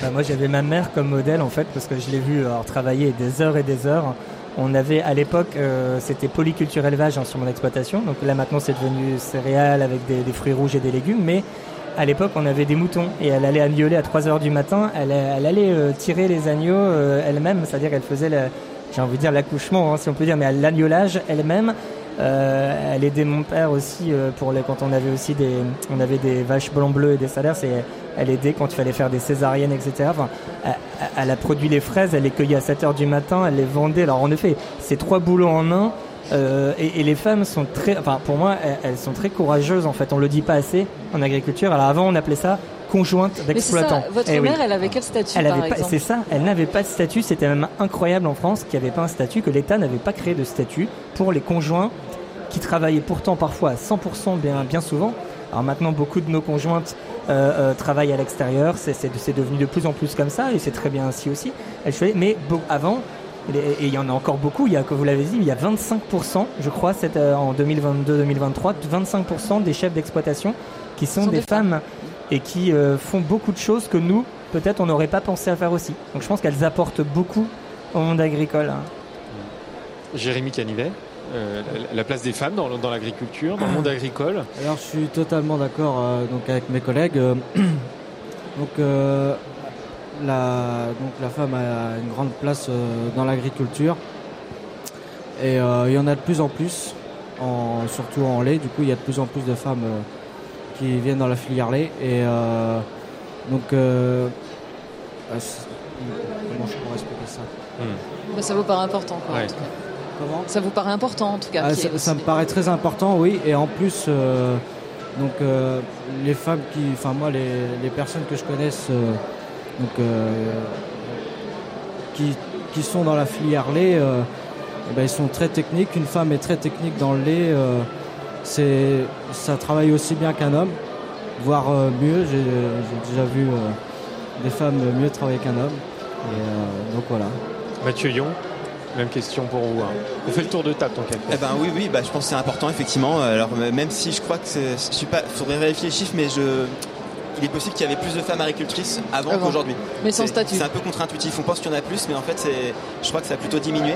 Bah, moi, j'avais ma mère comme modèle en fait, parce que je l'ai vu alors, travailler des heures et des heures. On avait à l'époque, euh, c'était polyculture élevage hein, sur mon exploitation. Donc là maintenant, c'est devenu céréales avec des, des fruits rouges et des légumes. Mais à l'époque, on avait des moutons et elle allait agnioler à 3 heures du matin. Elle, elle allait euh, tirer les agneaux euh, elle-même, c'est-à-dire qu'elle faisait, j'ai envie de dire l'accouchement, hein, si on peut dire, mais l'agnolage elle-même. Euh, elle aidait mon père aussi euh, pour les, quand on avait aussi des, on avait des vaches blanc bleu et des salaires. C'est, elle aidait quand il fallait faire des césariennes, etc. Enfin, elle, elle a produit les fraises, elle les cueillait à 7 heures du matin, elle les vendait. Alors en effet, c'est trois boulots en un. Euh, et, et les femmes sont très, enfin pour moi, elles, elles sont très courageuses en fait. On le dit pas assez en agriculture. Alors avant, on appelait ça conjointe ça, votre Eh oui. mère, elle avait quel statut Elle par avait pas, c'est ça, elle n'avait pas de statut. C'était même incroyable en France qu'il n'y avait pas un statut, que l'État n'avait pas créé de statut pour les conjoints qui travaillaient pourtant parfois à 100% bien, bien souvent. Alors maintenant, beaucoup de nos conjointes euh, travaillent à l'extérieur. C'est, devenu de plus en plus comme ça et c'est très bien ainsi aussi. Mais bon, avant, et et il y en a encore beaucoup, il y a, comme vous l'avez dit, il y a 25%, je crois, cette, euh, en 2022-2023, 25% des chefs d'exploitation qui sont, Sont des, des femmes. femmes et qui euh, font beaucoup de choses que nous, peut-être, on n'aurait pas pensé à faire aussi. Donc je pense qu'elles apportent beaucoup au monde agricole. hein. Jérémy Canivet, euh, la- la place des femmes dans, dans l'agriculture, dans le monde agricole. Alors je suis totalement d'accord euh, donc avec mes collègues. Euh, donc, euh, la, donc la femme a une grande place euh, dans l'agriculture et euh, il y en a de plus en plus, en, surtout en lait. Du coup, il y a de plus en plus de femmes euh, qui viennent dans la filière lait et euh, donc euh, bah, c'est- comment je pourrais expliquer ça? Bah, ça vous paraît important, quoi, en Ouais. tout cas. Comment? Ça vous paraît important, en tout cas. Ah, ça, me paraît très important, oui. Et en plus, euh, donc euh, les femmes qui, enfin moi, les, les personnes que je connaisse, euh, donc euh, qui, qui sont dans la filière lait, euh, eh ben, ils sont très techniques. Une femme est très technique dans le lait. euh, c'est, ça travaille aussi bien qu'un homme, voire euh, mieux. J'ai, j'ai déjà vu euh, des femmes mieux travailler qu'un homme. Et euh, donc voilà. Mathieu Yon, même question pour vous. hein. On fait le tour de table, tant qu'à Eh ben oui, oui, bah, je pense que c'est important effectivement. Alors même si je crois que c'est, je suis pas, faudrait vérifier les chiffres, mais je, il est possible qu'il y avait plus de femmes agricultrices avant, Avant. qu'aujourd'hui. Mais sans statut. C'est un peu contre-intuitif. On pense qu'il y en a plus, mais en fait, je crois que ça a plutôt diminué.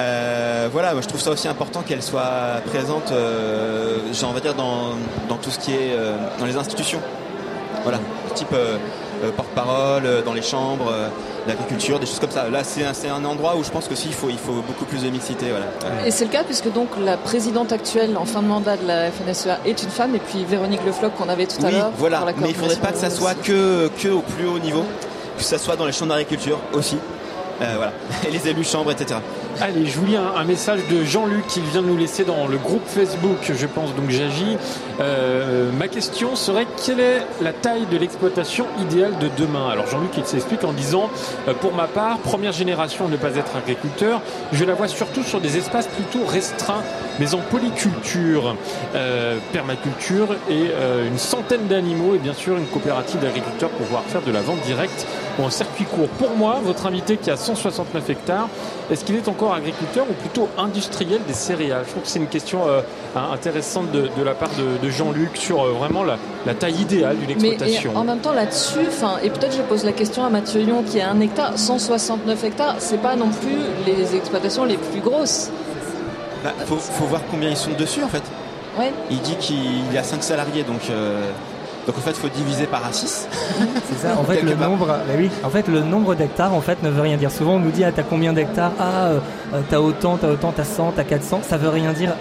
Euh, voilà, moi je trouve ça aussi important qu'elle soit présente, euh, j'ai envie de dire dans, dans tout ce qui est euh, dans les institutions. Voilà, type euh, porte-parole, euh, dans les chambres, euh, l'agriculture, des choses comme ça. Là, c'est un, c'est un endroit où je pense que si, il faut, il faut beaucoup plus de mixité. Voilà. Et c'est le cas puisque donc la présidente actuelle en fin de mandat de la FNSEA est une femme et puis Véronique Lefloc qu'on avait tout à Oui, l'heure. voilà, pour la mais il faudrait pas que ça soit que, que au plus haut niveau, que ça soit dans les champs d'agriculture aussi. Euh, voilà, et les élus chambres, etc. Allez, je vous lis un, un message de Jean-Luc qui vient de nous laisser dans le groupe Facebook, je pense donc j'agis. Euh, ma question serait quelle est la taille de l'exploitation idéale de demain? Alors Jean-Luc il s'explique en disant euh, pour ma part, première génération ne pas être agriculteur, je la vois surtout sur des espaces plutôt restreints, mais en polyculture, euh, permaculture et une centaine d'animaux et bien sûr une coopérative d'agriculteurs pour pouvoir faire de la vente directe ou en circuit court. Pour moi, votre invité qui a 169 hectares, est-ce qu'il est encore agriculteur ou plutôt industriel des céréales? Je trouve que c'est une question euh, intéressante de, de la part de, de Jean-Luc sur euh, vraiment la, la taille idéale d'une exploitation. en même temps là-dessus, enfin, et peut-être je pose la question à Mathieu Lyon qui a un hectare, 169 hectares, c'est pas non plus les exploitations les plus grosses. Bah, faut, faut voir combien ils sont dessus en fait. Ouais. Il dit qu'il y a 5 salariés, donc, euh, donc en fait, il faut diviser par à 6. C'est ça. En fait, le part. nombre, bah oui. En fait, le nombre d'hectares, en fait, ne veut rien dire. Souvent, on nous dit, ah, t'as combien d'hectares? Ah, euh, euh, t'as autant, t'as autant, t'as 100, t'as 400. Ça veut rien dire.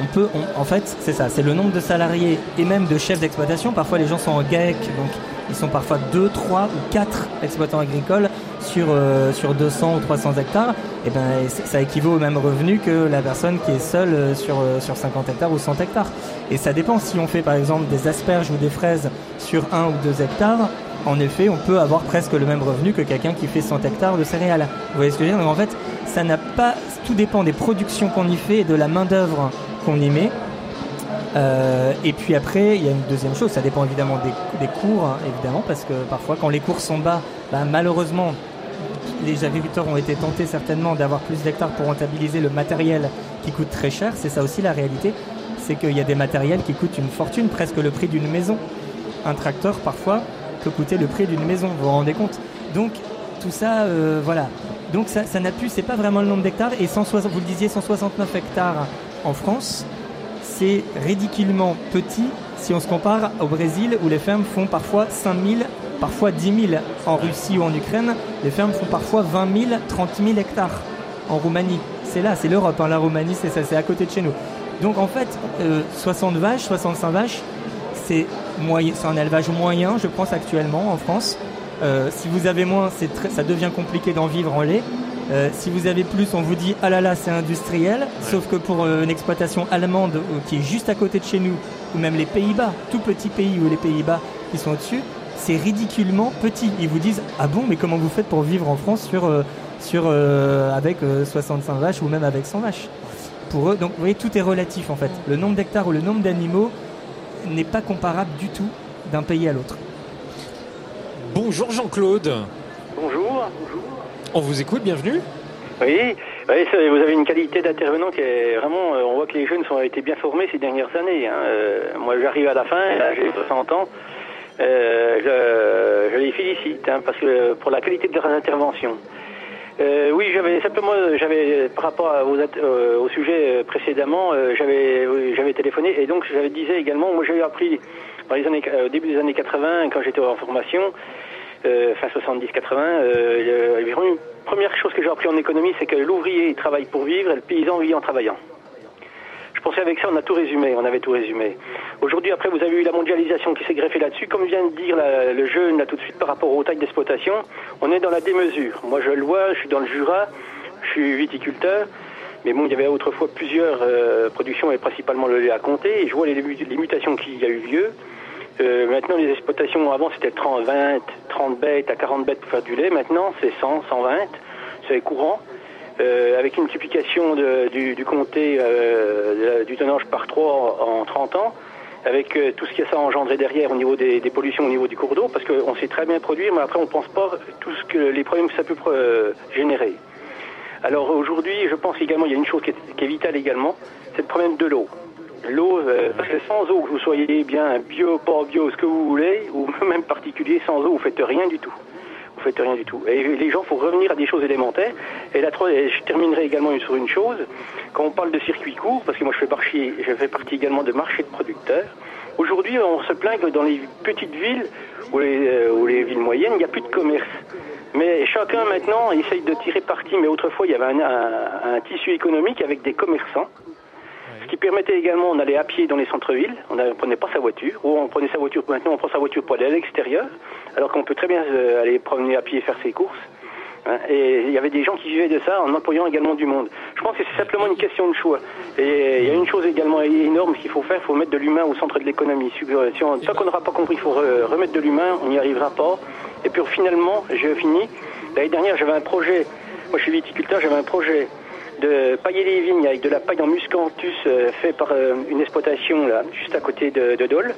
On peut, on- en fait, c'est ça. C'est le nombre de salariés et même de chefs d'exploitation. Parfois, les gens sont en GAEC, donc ils sont parfois 2, 3 ou 4 exploitants agricoles sur, euh, sur 200 ou 300 hectares. Et ben, c'est- ça équivaut au même revenu que la personne qui est seule euh, sur, euh, sur 50 hectares ou 100 hectares. Et ça dépend. Si on fait par exemple des asperges ou des fraises sur 1 ou 2 hectares, en effet, on peut avoir presque le même revenu que quelqu'un qui fait 100 hectares de céréales. Vous voyez ce que je veux dire? Donc en fait, ça n'a pas. Tout dépend des productions qu'on y fait et de la main-d'œuvre qu'on y met. Et puis après, il y a une deuxième chose, ça dépend évidemment des, des cours, hein, évidemment, parce que parfois, quand les cours sont bas, bah, malheureusement, les agriculteurs ont été tentés certainement d'avoir plus d'hectares pour rentabiliser le matériel qui coûte très cher. C'est ça aussi la réalité, c'est qu'il y a des matériels qui coûtent une fortune, presque le prix d'une maison. Un tracteur, parfois, peut coûter le prix d'une maison, vous vous rendez compte Donc, tout ça, euh, voilà. Donc, ça, n'a plus, c'est pas vraiment le nombre d'hectares. Et 160, vous le disiez, 169 hectares en France, c'est ridiculement petit si on se compare au Brésil où les fermes font parfois 5000, parfois 10 000. En Russie ou en Ukraine, les fermes font parfois 20 000, 30 000 hectares. En Roumanie, c'est là, c'est l'Europe. hein. La Roumanie, c'est ça, c'est à côté de chez nous. Donc en fait, euh, 60 vaches, 65 vaches, c'est un élevage moyen, je pense actuellement en France. Euh, si vous avez moins, très- ça devient compliqué d'en vivre en lait. Euh, si vous avez plus, on vous dit ah là là, c'est industriel. Sauf que pour euh, une exploitation allemande euh, qui est juste à côté de chez nous, ou même les Pays-Bas, tout petit pays ou les Pays-Bas qui sont au-dessus, c'est ridiculement petit. Ils vous disent ah bon, mais comment vous faites pour vivre en France sur euh, sur euh, avec euh, 65 vaches ou même avec 100 vaches? Pour eux, donc vous voyez, tout est relatif en fait. Le nombre d'hectares ou le nombre d'animaux n'est pas comparable du tout d'un pays à l'autre. Bonjour Jean-Claude. Bonjour. On vous écoute, bienvenue. Oui, oui vous avez une qualité d'intervenant qui est vraiment. On voit que les jeunes ont été bien formés ces dernières années. Hein. moi, j'arrive à la fin, j'ai 60 ans. Je, les félicite hein, parce que pour la qualité de leurs interventions. Euh, oui, j'avais simplement, j'avais par rapport euh, au sujet euh, précédemment, j'avais, j'avais téléphoné et donc j'avais disais également, moi j'ai appris dans les années, au début des années 80 quand j'étais en formation, fin 70-80, une première chose que j'ai appris en économie, c'est que l'ouvrier travaille pour vivre et le paysan vit en travaillant. Je pensais avec ça, on a tout résumé, on avait tout résumé. Aujourd'hui, après, vous avez eu la mondialisation qui s'est greffée là-dessus. Comme vient de dire le jeune là tout de suite par rapport aux tailles d'exploitation, on est dans la démesure. Moi, je le vois, je suis dans le Jura, je suis viticulteur. Mais bon, il y avait autrefois plusieurs euh, productions et principalement le lait à compter. Et je vois les, mutations qu'il y a eu lieu. Euh, maintenant, les exploitations, avant, c'était 30, 20, 30 bêtes à 40 bêtes pour faire du lait. Maintenant, c'est 100, 120. C'est courant. Euh, avec une multiplication du, comté euh, du tonnage par 3 en 30 ans, avec euh, tout ce que ça a engendré derrière au niveau des, pollutions au niveau du cours d'eau, parce qu'on sait très bien produire, mais après on ne pense pas tout ce que les problèmes que ça peut générer. Alors aujourd'hui, je pense également, il y a une chose qui est, vitale également, c'est le problème de l'eau. L'eau, parce que sans eau, que vous soyez bien bio, pas bio, ce que vous voulez, ou même particulier, sans eau, vous faites rien du tout vous faites rien du tout. Et les gens, faut revenir à des choses élémentaires. Et la je terminerai également sur une chose. Quand on parle de circuit court, parce que moi je fais partie, je fais partie également de marché de producteurs. Aujourd'hui, on se plaint que dans les petites villes ou les, euh, les villes moyennes, il n'y a plus de commerce. Mais chacun maintenant essaye de tirer parti. Mais autrefois, il y avait un tissu économique avec des commerçants qui permettait également d'aller à pied dans les centres-villes. On ne prenait pas sa voiture, ou on prenait sa voiture, maintenant on prend sa voiture pour aller à l'extérieur, alors qu'on peut très bien euh, aller promener à pied et faire ses courses. Hein. Et il y avait des gens qui vivaient de ça en employant également du monde. Je pense que c'est simplement une question de choix. Et il y a une chose également énorme qu'il faut faire, il faut mettre de l'humain au centre de l'économie. Tant qu'on n'aura pas compris qu'il faut remettre de l'humain, on n'y arrivera pas. Et puis finalement, je finis. L'année dernière, j'avais un projet. Moi, je suis viticulteur, j'avais un projet de pailler les vignes avec de la paille en muscanthus euh, fait par euh, une exploitation là, juste à côté de, Dole.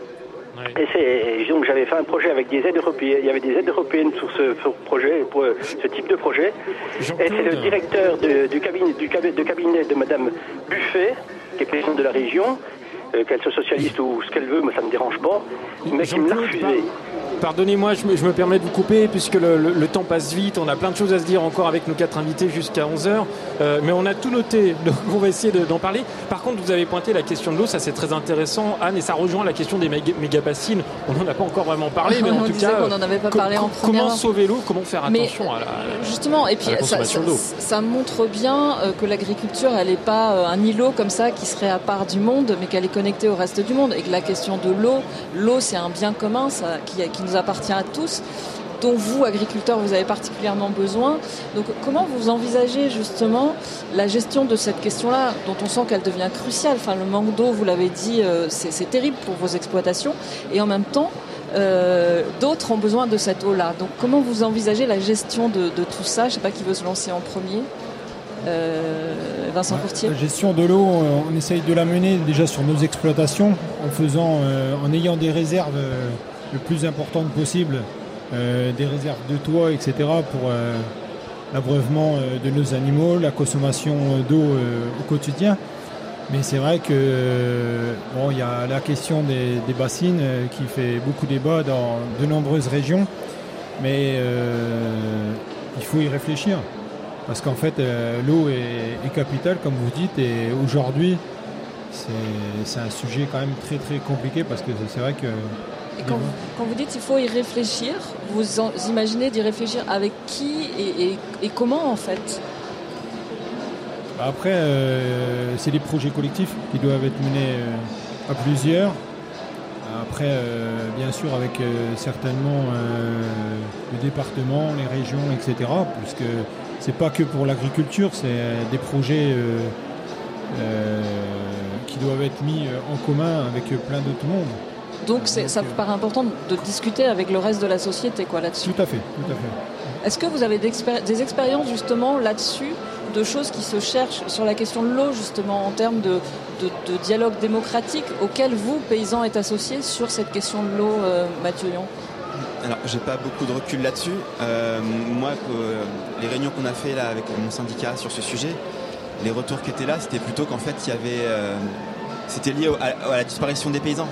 Et c'est donc j'avais fait un projet avec des aides européennes. Il y avait des aides européennes sur ce, projet, pour euh, ce type de projet. Et c'est le directeur du, cabinet, du de cabinet de Madame Buffet, qui est présidente de la région, qu'elle soit socialiste ou ce qu'elle veut, moi ça me dérange pas, mais qui me l'a refusé. Pardonnez-moi, je me, permets de vous couper puisque le, temps passe vite. On a plein de choses à se dire encore avec nos quatre invités jusqu'à 11h. Euh, mais on a tout noté, donc on va essayer d'en parler. Par contre, vous avez pointé la question de l'eau, ça c'est très intéressant, Anne, et ça rejoint la question des méga-bassines. On n'en a pas encore vraiment parlé, mais en tout cas, on avait pas parlé en comment sauver l'eau, comment faire attention à la Justement, et puis ça, montre bien euh, que l'agriculture, elle n'est pas euh, un îlot comme ça qui serait à part du monde, mais qu'elle est connectée au reste du monde. Et que la question de l'eau, l'eau c'est un bien commun ça, qui, qui nous appartient à tous dont vous, agriculteurs, vous avez particulièrement besoin. Donc comment vous envisagez justement la gestion de cette question-là, dont on sent qu'elle devient cruciale? Enfin, le manque d'eau, vous l'avez dit, euh, c'est terrible pour vos exploitations. Et en même temps, euh, d'autres ont besoin de cette eau-là. Donc comment vous envisagez la gestion de, tout ça? Je ne sais pas qui veut se lancer en premier. Euh, Vincent Courtier La gestion de l'eau, on essaye de la mener déjà sur nos exploitations en faisant, en ayant des réserves le plus importantes possibles, euh, des réserves de toit, etc. pour euh, l'abreuvement euh, de nos animaux, la consommation d'eau au quotidien. Mais c'est vrai que bon, il y a la question des, bassines qui fait beaucoup débat dans de nombreuses régions, mais il faut y réfléchir parce qu'en fait l'eau est, est, capitale comme vous dites et aujourd'hui c'est un sujet quand même très très compliqué parce que c'est vrai que quand, vous dites qu'il faut y réfléchir, vous imaginez d'y réfléchir avec qui et, comment en fait? Bah, Après, euh, c'est des projets collectifs qui doivent être menés euh, à plusieurs. Après, euh, bien sûr, avec certainement le département, les régions, etc. Puisque c'est pas que pour l'agriculture, c'est des projets qui doivent être mis en commun avec plein d'autres mondes. Donc ça vous paraît important de discuter avec le reste de la société quoi là-dessus. Tout à fait, tout à fait. Est-ce que vous avez des expériences justement là-dessus de choses qui se cherchent sur la question de l'eau, justement, en termes de, dialogue démocratique auquel vous, paysans, êtes associés sur cette question de l'eau, euh, Mathieu Lyon? Alors, j'ai pas beaucoup de recul là-dessus. Euh, moi, les réunions qu'on a fait là avec mon syndicat sur ce sujet, les retours qui étaient là, c'était plutôt qu'en fait, il y avait, c'était lié à, la disparition des paysans.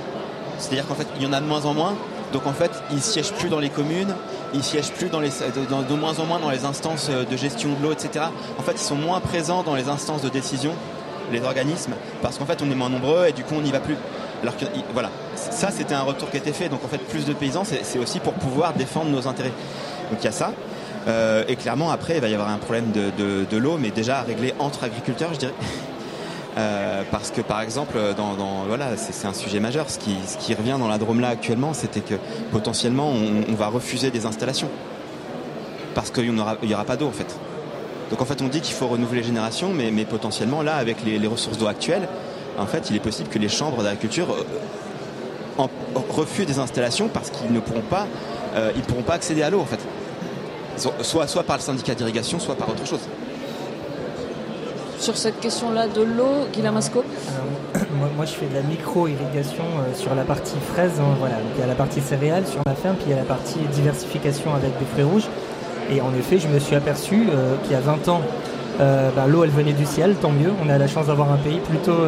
C'est-à-dire qu'en fait, il y en a de moins en moins. Donc en fait, ils siègent plus dans les communes, ils siègent plus dans les, de moins en moins dans les instances de gestion de l'eau, etc. En fait, ils sont moins présents dans les instances de décision, les organismes, parce qu'en fait, on est moins nombreux et du coup, on n'y va plus. Alors que voilà, ça, c'était un retour qui a été fait. Donc en fait, plus de paysans, c'est aussi pour pouvoir défendre nos intérêts. Donc il y a ça. Euh, et clairement, après, il va y avoir un problème de, de l'eau, mais déjà à régler entre agriculteurs, je dirais. Euh, parce que par exemple, dans, voilà, c'est un sujet majeur. Ce qui, revient dans la Drôme là actuellement, c'était que potentiellement on, va refuser des installations parce qu'il n'y aura, pas d'eau en fait. Donc en fait, on dit qu'il faut renouveler les générations, mais, mais potentiellement là, avec les, ressources d'eau actuelles, en fait, il est possible que les chambres d'agriculture euh, refusent des installations parce qu'ils ne pourront pas, euh, ils pourront pas accéder à l'eau en fait. Soit, soit par le syndicat d'irrigation, soit par autre chose sur cette question-là de l'eau, Guillaume moi, je fais de la micro-irrigation euh, sur la partie fraise. Hein, voilà. il y a la partie céréales sur ma ferme, puis il y a la partie diversification avec des fruits rouges. Et en effet, je me suis aperçu euh, qu'il y a 20 ans, euh, bah, l'eau, elle venait du ciel, tant mieux. On a la chance d'avoir un pays plutôt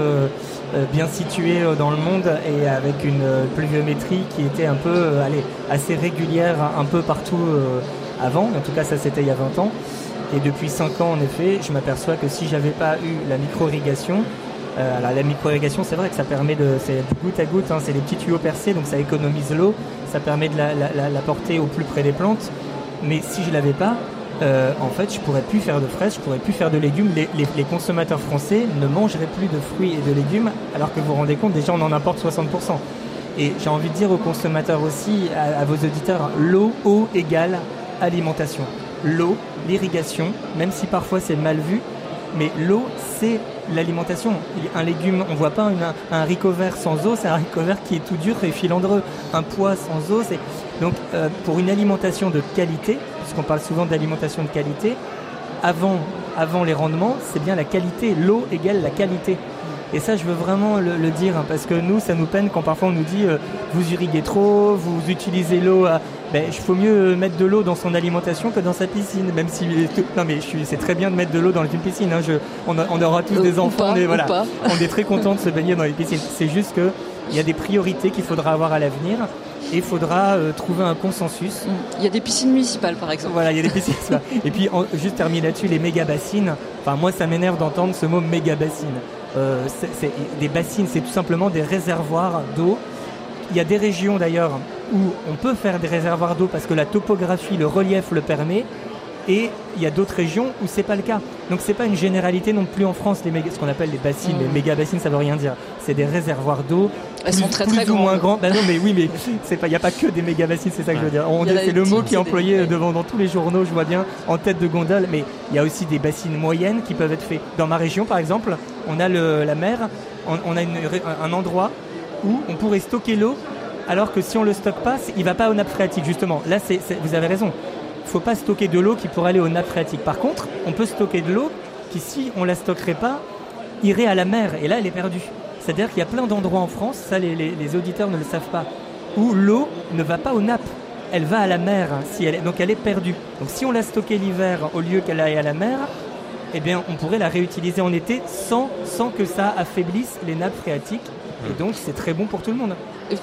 bien situé dans le monde et avec une pluviométrie qui était un peu, allez, assez régulière un peu partout avant. En tout cas, ça, c'était il y a 20 ans. Et depuis 5 ans, en effet, je m'aperçois que si j'avais pas eu la micro-irrigation, euh, alors la micro-irrigation, c'est vrai que ça permet de, c'est goutte à goutte, hein, c'est des petits tuyaux percés, donc ça économise l'eau, ça permet de la, porter au plus près des plantes. Mais si je l'avais pas, euh, en fait, je pourrais plus faire de fraises, je pourrais plus faire de légumes. Les, consommateurs français ne mangeraient plus de fruits et de légumes, alors que vous vous rendez compte, déjà on en importe 60%. Et j'ai envie de dire aux consommateurs aussi, à, à vos auditeurs, l'eau, eau égale alimentation l'eau, l'irrigation, même si parfois c'est mal vu, mais l'eau, c'est l'alimentation. Un légume, on voit pas un, haricot vert sans eau, c'est un haricot vert qui est tout dur et filandreux. Un pois sans eau, c'est... Donc euh, pour une alimentation de qualité, puisqu'on parle souvent d'alimentation de qualité, avant, avant les rendements, c'est bien la qualité. L'eau égale la qualité. Et ça, je veux vraiment le, dire, hein, parce que nous, ça nous peine quand parfois on nous dit euh, vous irriguez trop, vous utilisez l'eau. À... Ben, il faut mieux mettre de l'eau dans son alimentation que dans sa piscine, même si non mais c'est très bien de mettre de l'eau dans une piscine. Hein, je, on, aura tous des enfants, mais voilà, on est très content de se baigner dans les piscines. C'est juste que il y a des priorités qu'il faudra avoir à l'avenir et il faudra euh, trouver un consensus. Il y a des piscines municipales par exemple. Voilà, il y a des piscines Et puis juste terminer là-dessus, les méga bassines. Enfin moi ça m'énerve d'entendre ce mot méga bassine. Euh, des bassines, c'est tout simplement des réservoirs d'eau. Il y a des régions d'ailleurs où on peut faire des réservoirs d'eau parce que la topographie, le relief le permet. Et il y a d'autres régions où c'est pas le cas. Donc c'est pas une généralité non plus en France les méga, ce qu'on appelle les bassines. Les méga bassines, ça veut rien dire. C'est des réservoirs d'eau. Elles sont très très ou moins grands. Ben non, mais oui, mais c'est pas. Il y a pas que des méga bassines, c'est ça que je veux dire. c'est le mot qui est employé devant dans tous les journaux. Je vois bien en tête de gondole. Mais il y a aussi des bassines moyennes qui peuvent être faits. Dans ma région, par exemple, on a le, la mer. On, a un endroit où on pourrait stocker l'eau alors que si on le stocke pas, il va pas aux nappes phréatiques justement. Là, vous avez raison. Il faut pas stocker de l'eau qui pourrait aller aux nappes phréatiques. Par contre, on peut stocker de l'eau qui, si on la stockerait pas, irait à la mer et là, elle est perdue. C'est-à-dire qu'il y a plein d'endroits en France, ça les, auditeurs ne le savent pas, où l'eau ne va pas aux nappes. Elle va à la mer, elle donc elle est perdue. Donc si on la stockait l'hiver au lieu qu'elle aille à la mer, eh bien on pourrait la réutiliser en été sans, sans que ça affaiblisse les nappes phréatiques. Et donc c'est très bon pour tout le monde.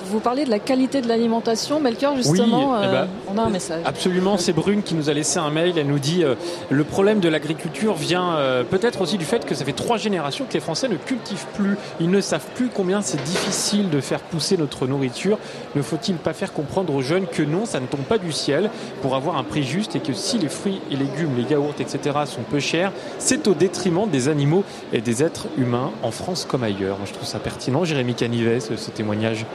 Vous parlez de la qualité de l'alimentation, Melchior, justement, oui, eh euh, ben, on a un message. Absolument, c'est Brune qui nous a laissé un mail, elle nous dit euh, le problème de l'agriculture vient euh, peut-être aussi du fait que ça fait trois générations que les Français ne cultivent plus, ils ne savent plus combien c'est difficile de faire pousser notre nourriture. Ne faut-il pas faire comprendre aux jeunes que non, ça ne tombe pas du ciel pour avoir un prix juste et que si les fruits et légumes, les yaourts, etc. sont peu chers, c'est au détriment des animaux et des êtres humains en France comme ailleurs? Moi, je trouve ça pertinent. Jérémy Canivet, ce témoignage.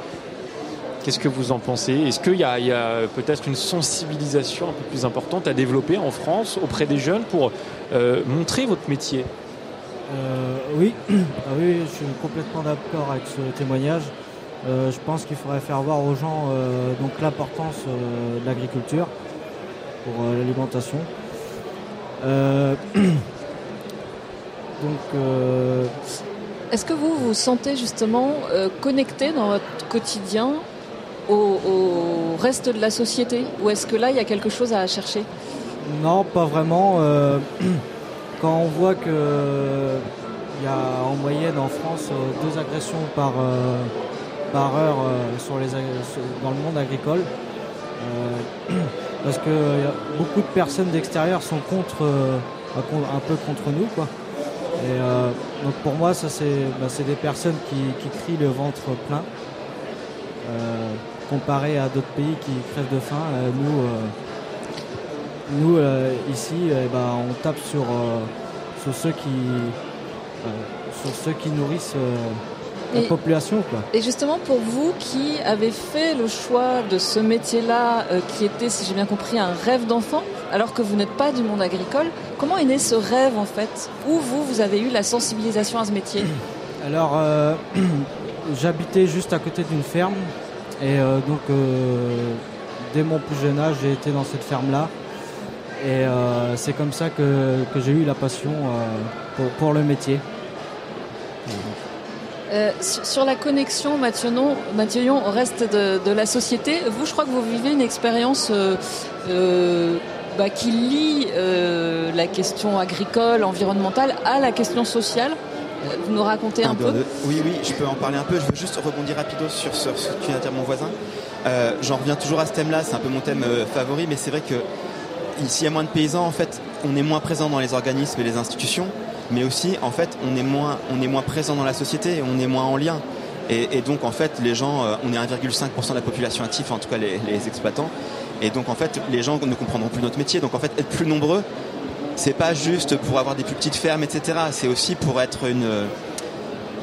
Qu'est-ce que vous en pensez? Est-ce qu'il y a, peut-être une sensibilisation un peu plus importante à développer en France auprès des jeunes pour euh, montrer votre métier? Euh, oui. Ah oui, je suis complètement d'accord avec ce témoignage. Euh, je pense qu'il faudrait faire voir aux gens donc l'importance de l'agriculture pour l'alimentation. que. Est-ce que vous vous sentez justement euh, connecté dans votre quotidien au, reste de la société Ou est-ce que là, il y a quelque chose à chercher? Non, pas vraiment. Euh, quand on voit que il y a en moyenne en France euh, deux agressions par, par heure sur les, dans le monde agricole, parce que beaucoup de personnes d'extérieur sont contre, un peu contre nous. Quoi. Et euh, donc pour moi, ça c'est bah, des personnes qui, crient le ventre plein. Euh, comparé à d'autres pays qui crèvent de faim, euh, nous, nous ici, eh ben, on tape sur, sur ceux qui sur ceux qui nourrissent la population. Quoi. Et justement, pour vous qui avez fait le choix de ce métier-là, qui était, si j'ai bien compris, un rêve d'enfant, alors que vous n'êtes pas du monde agricole, comment est né ce rêve en fait? Où vous, vous avez eu la sensibilisation à ce métier? Alors, euh, j'habitais juste à côté d'une ferme, et euh, donc euh, dès mon plus jeune âge, j'ai été dans cette ferme-là. Et c'est comme ça que, j'ai eu la passion pour, le métier. sur la connexion, Mathieu, au reste de, la société, vous, je crois que vous vivez une expérience bah, qui lie euh, la question agricole, environnementale à la question sociale. Vous nous racontez un, peu Oui, oui, je peux en parler un peu. Je veux juste rebondir rapido sur, ce que vient de dire mon voisin. Euh, j'en reviens toujours à ce thème-là, c'est un peu mon thème euh, favori, mais c'est vrai que s'il y a moins de paysans, en fait, on est moins présent dans les organismes et les institutions, mais aussi, en fait, on est moins, on est moins présent dans la société, on est moins en lien. Et, donc, en fait, les gens, on est 1,5% de la population active, en tout cas les, les exploitants, et donc en fait, les gens ne comprendront plus notre métier. Donc en fait, être plus nombreux, c'est pas juste pour avoir des plus petites fermes, etc. C'est aussi pour être une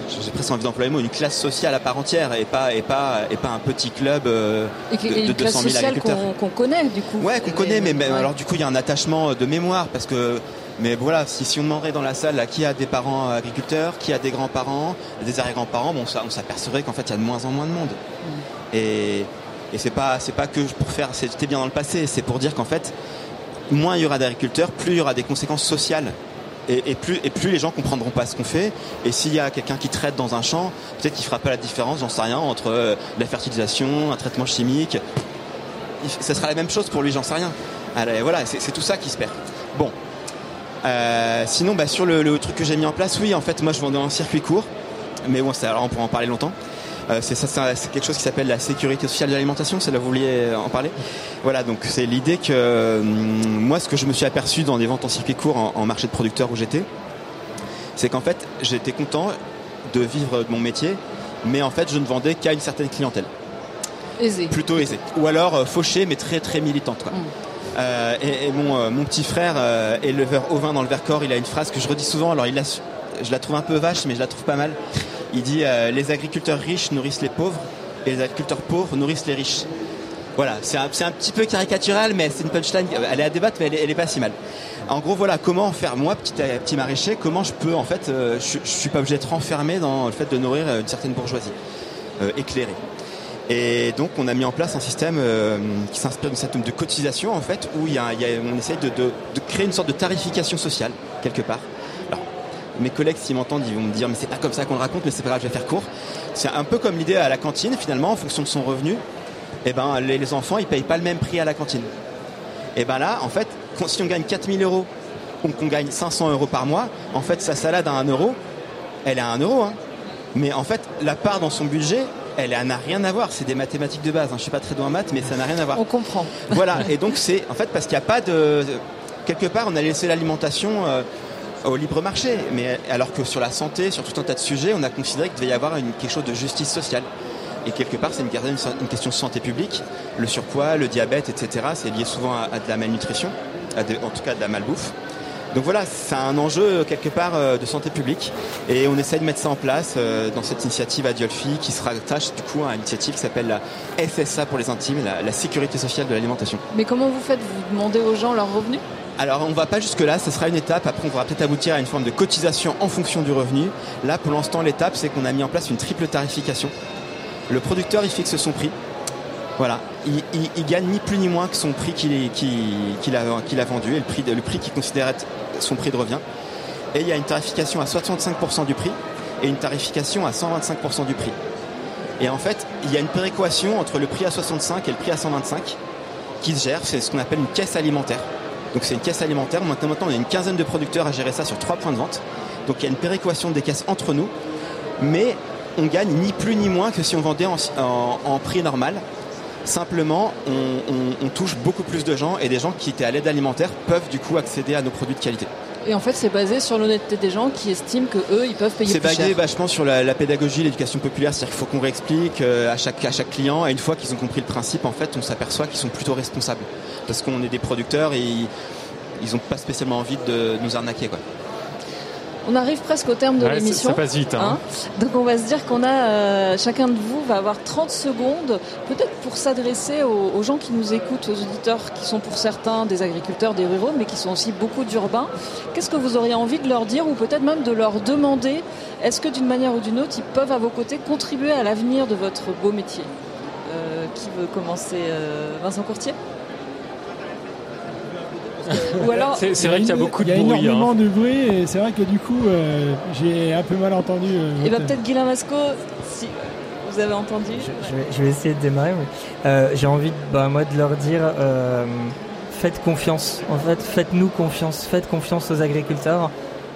j'ai presque envie d'employer le mot, une classe sociale à part entière et pas, et pas, et pas un petit club euh, de, de 200 000 agriculteurs. Qu'on connaît du coup. Ouais, qu'on connaît, mais, alors du coup il y a un attachement de mémoire parce que, mais voilà, si, si on demanderait dans la salle là, qui a des parents agriculteurs, qui a des grands-parents, des arrière-grands-parents, bon, on s'apercevrait qu'en fait il y a de moins en moins de monde. Mm. Et et c'est pas c'est pas que pour faire c'était bien dans le passé, c'est pour dire qu'en fait, moins il y aura d'agriculteurs, plus il y aura des conséquences sociales. Et, plus, et plus les gens comprendront pas ce qu'on fait. Et s'il y a quelqu'un qui traite dans un champ, peut-être qu'il fera pas la différence, j'en sais rien, entre euh, la fertilisation, un traitement chimique. Ça sera la même chose pour lui, j'en sais rien. voilà, c'est tout ça qui se perd. Bon. Euh, sinon, bah, sur le, le, truc que j'ai mis en place, oui, en fait, moi je vendais en circuit court. Mais bon, alors on pourra en parler longtemps. Euh, c'est quelque chose qui s'appelle la sécurité sociale de l'alimentation. C'est là vous vouliez en parler. Voilà, donc c'est l'idée que hum, moi, ce que je me suis aperçu dans des ventes en circuit court en, marché de producteurs où j'étais, c'est qu'en fait, j'étais content de vivre de mon métier, mais en fait, je ne vendais qu'à une certaine clientèle. Aisée. Plutôt aisée. Ou alors euh, fauchée, mais très très militante. Quoi. Mm. Euh, et, mon, mon, petit frère, éleveur ovin dans le Vercors, il a une phrase que je redis souvent. Alors, il a, je la trouve un peu vache, mais je la trouve pas mal. Il dit euh, les agriculteurs riches nourrissent les pauvres et les agriculteurs pauvres nourrissent les riches. Voilà, c'est un, un, petit peu caricatural, mais c'est une punchline. Elle est à débattre, mais elle est, pas si mal. En gros, voilà, comment faire moi, petit, petit maraîcher, comment je peux, en fait, euh, je, je, suis pas obligé d'être enfermé dans le fait de nourrir une certaine bourgeoisie euh, éclairée. Et donc, on a mis en place un système qui s'inspire d'une certaine de cotisation, en fait, où il y a, on essaye de, de créer une sorte de tarification sociale quelque part mes collègues, s'ils m'entendent, ils vont me dire mais c'est pas comme ça qu'on le raconte, mais c'est pas grave, je vais faire court. C'est un peu comme l'idée à la cantine, finalement, en fonction de son revenu. Et eh ben, les, enfants, ils payent pas le même prix à la cantine. Et eh ben là, en fait, si on gagne 4000 euros ou qu'on gagne 500 euros par mois, en fait, sa salade à 1 euro, elle est à 1 euro. Hein. Mais en fait, la part dans son budget, elle n'a rien à voir. C'est des mathématiques de base. Hein. Je suis pas très doué en maths, mais ça n'a rien à voir. On comprend. Voilà. Et donc, c'est en fait parce qu'il n'y a pas de. Quelque part, on a laissé l'alimentation. Euh, au libre marché. Mais alors que sur la santé, sur tout un tas de sujets, on a considéré qu'il devait y avoir quelque chose de justice sociale. Et quelque part, c'est une, question de santé publique. Le surpoids, le diabète, etc., c'est lié souvent à, de la malnutrition, en tout cas de la malbouffe. Donc voilà, c'est un enjeu quelque part euh, de santé publique et on essaie de mettre ça en place euh, dans cette initiative Adiolfi qui se rattache du coup à une initiative qui s'appelle la SSA pour les intimes, la, la sécurité sociale de l'alimentation. Mais comment vous faites? Vous demandez aux gens leurs revenus? Alors on ne va pas jusque là, ce sera une étape, après on pourra peut-être aboutir à une forme de cotisation en fonction du revenu. Là pour l'instant l'étape c'est qu'on a mis en place une triple tarification. Le producteur il fixe son prix. Voilà, il, gagne ni plus ni moins que son prix qu'il a, vendu et le prix, le prix qu'il considère être son prix de revient. Et il y a une tarification à 65% du prix et une tarification à 125% du prix. Et en fait, il y a une péréquation entre le prix à 65 et le prix à 125 qui se gère. C'est ce qu'on appelle une caisse alimentaire. Donc c'est une caisse alimentaire. Maintenant, maintenant, on a une quinzaine de producteurs à gérer ça sur trois points de vente. Donc il y a une péréquation des caisses entre nous. Mais on gagne ni plus ni moins que si on vendait en, prix normal. Simplement, on, on- on touche beaucoup plus de gens et des gens qui étaient à l'aide alimentaire peuvent du coup accéder à nos produits de qualité. Et en fait, c'est basé sur l'honnêteté des gens qui estiment que eux, ils peuvent payer C'est plus basé cher. vachement sur la, la pédagogie, l'éducation populaire, c'est-à-dire qu'il faut qu'on réexplique euh, à chaque, à chaque client. Et une fois qu'ils ont compris le principe, en fait, on s'aperçoit qu'ils sont plutôt responsables. Parce qu'on est des producteurs et ils- ils n'ont pas spécialement envie de nous arnaquer. Quoi. On arrive presque au terme de Ouais, l'émission. ça passe vite, hein. Donc on va se dire qu'on a euh, chacun de vous va avoir 30 secondes, peut-être pour s'adresser aux, aux gens qui nous écoutent, aux auditeurs qui sont pour certains des agriculteurs, des ruraux, mais qui sont aussi beaucoup d'urbains. Qu'est-ce que vous auriez envie de leur dire ou peut-être même de leur demander? Est-ce que d'une manière ou d'une autre, ils peuvent à vos côtés contribuer à l'avenir de votre beau métier? Euh, Qui veut commencer euh, Vincent Courtier? Ou alors, C'est c'est vrai qu'il y a beaucoup de Il y a bruit. énormément hein. de bruit et c'est vrai que du coup, euh, j'ai un peu mal entendu. euh, et votre- peut-être Guilain Masco, si vous avez entendu. Je vais, je vais essayer de démarrer. mais, euh, J'ai envie, de, bah, moi, de leur dire, euh, faites confiance. En fait, faites-nous confiance. Faites confiance aux agriculteurs.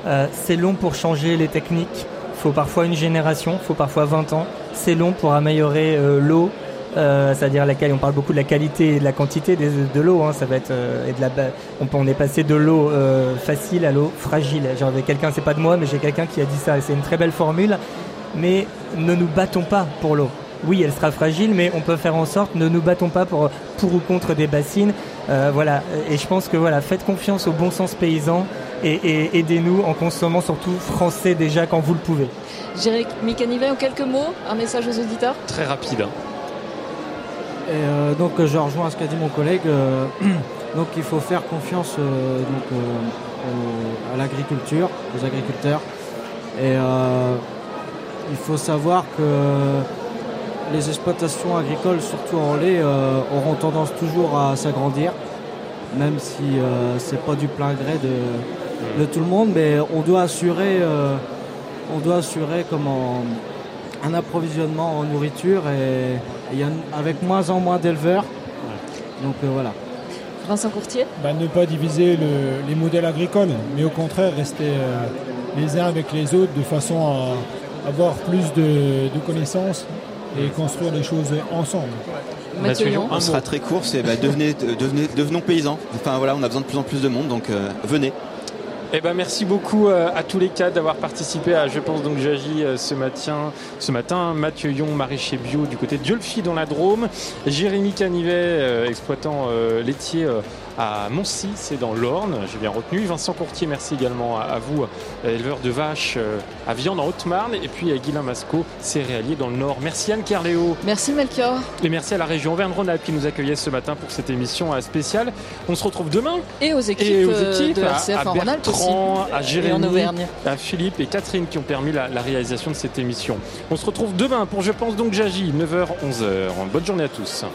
Euh, c'est long pour changer les techniques. Il faut parfois une génération, il faut parfois 20 ans. C'est long pour améliorer euh, l'eau, euh, c'est-à-dire laquelle on parle beaucoup de la qualité et de la quantité de, l'eau. hein. ça va être euh, et de la, on, peut- on est passé de l'eau euh, facile à l'eau fragile. J'avais quelqu'un, c'est pas de moi, mais j'ai quelqu'un qui a dit ça. C'est une très belle formule. Mais ne nous battons pas pour l'eau. Oui, elle sera fragile, mais on peut faire en sorte. Ne nous battons pas pour pour ou contre des bassines. Euh, voilà. Et je pense que voilà, faites confiance au bon sens paysan et, et aidez-nous en consommant surtout français déjà quand vous le pouvez. Jérémy Canivet, en quelques mots, un message aux auditeurs? Très rapide. Et euh, donc euh, je rejoins ce qu'a dit mon collègue. euh, donc il faut faire confiance à l'agriculture, aux agriculteurs. Et il faut savoir que les exploitations agricoles, surtout en lait, auront tendance toujours à s'agrandir, même si euh, c'est pas du plein gré de, tout le monde, mais on doit assurer, on doit assurer un approvisionnement en nourriture et il y a une- avec moins en moins d'éleveurs. Donc euh, voilà. Vincent Courtier? Bah, ne pas diviser le- les modèles agricoles, mais au contraire rester euh, les uns avec les autres de façon à avoir plus de, de connaissances et construire les choses ensemble. Mathieu Lyon On sera très court, c'est bah, devenez, devenez, devenons paysans. Enfin voilà, on a besoin de plus en plus de monde, donc euh, venez. Eh ben, merci beaucoup euh, à tous les quatre d'avoir participé à Je pense donc j'agis euh, ce matin. Ce matin, Mathieu Yon, maraîcher bio du côté de dans la Drôme, Jérémy Canivet, euh, exploitant laitier à Moncy, c'est dans l'Orne, j'ai bien retenu. Vincent Courtier, merci également à, vous, euh, éleveur de vaches euh, à viande en Haute-Marne, et puis à Guilain Masco, céréalier dans le Nord. Merci Anne Carléo. Merci Melchior. Et merci à la région Auvergne-Rhône-Alpes qui nous accueillait ce matin pour cette émission euh, spéciale. On se retrouve demain Et aux équipes, et aux équipes de à- RCF à, en. Bertrand, à Jérémy, à Philippe et Catherine qui ont permis la, la réalisation de cette émission. On se retrouve demain pour Je pense donc j'agis, 9h, 11h. Bonne journée à tous.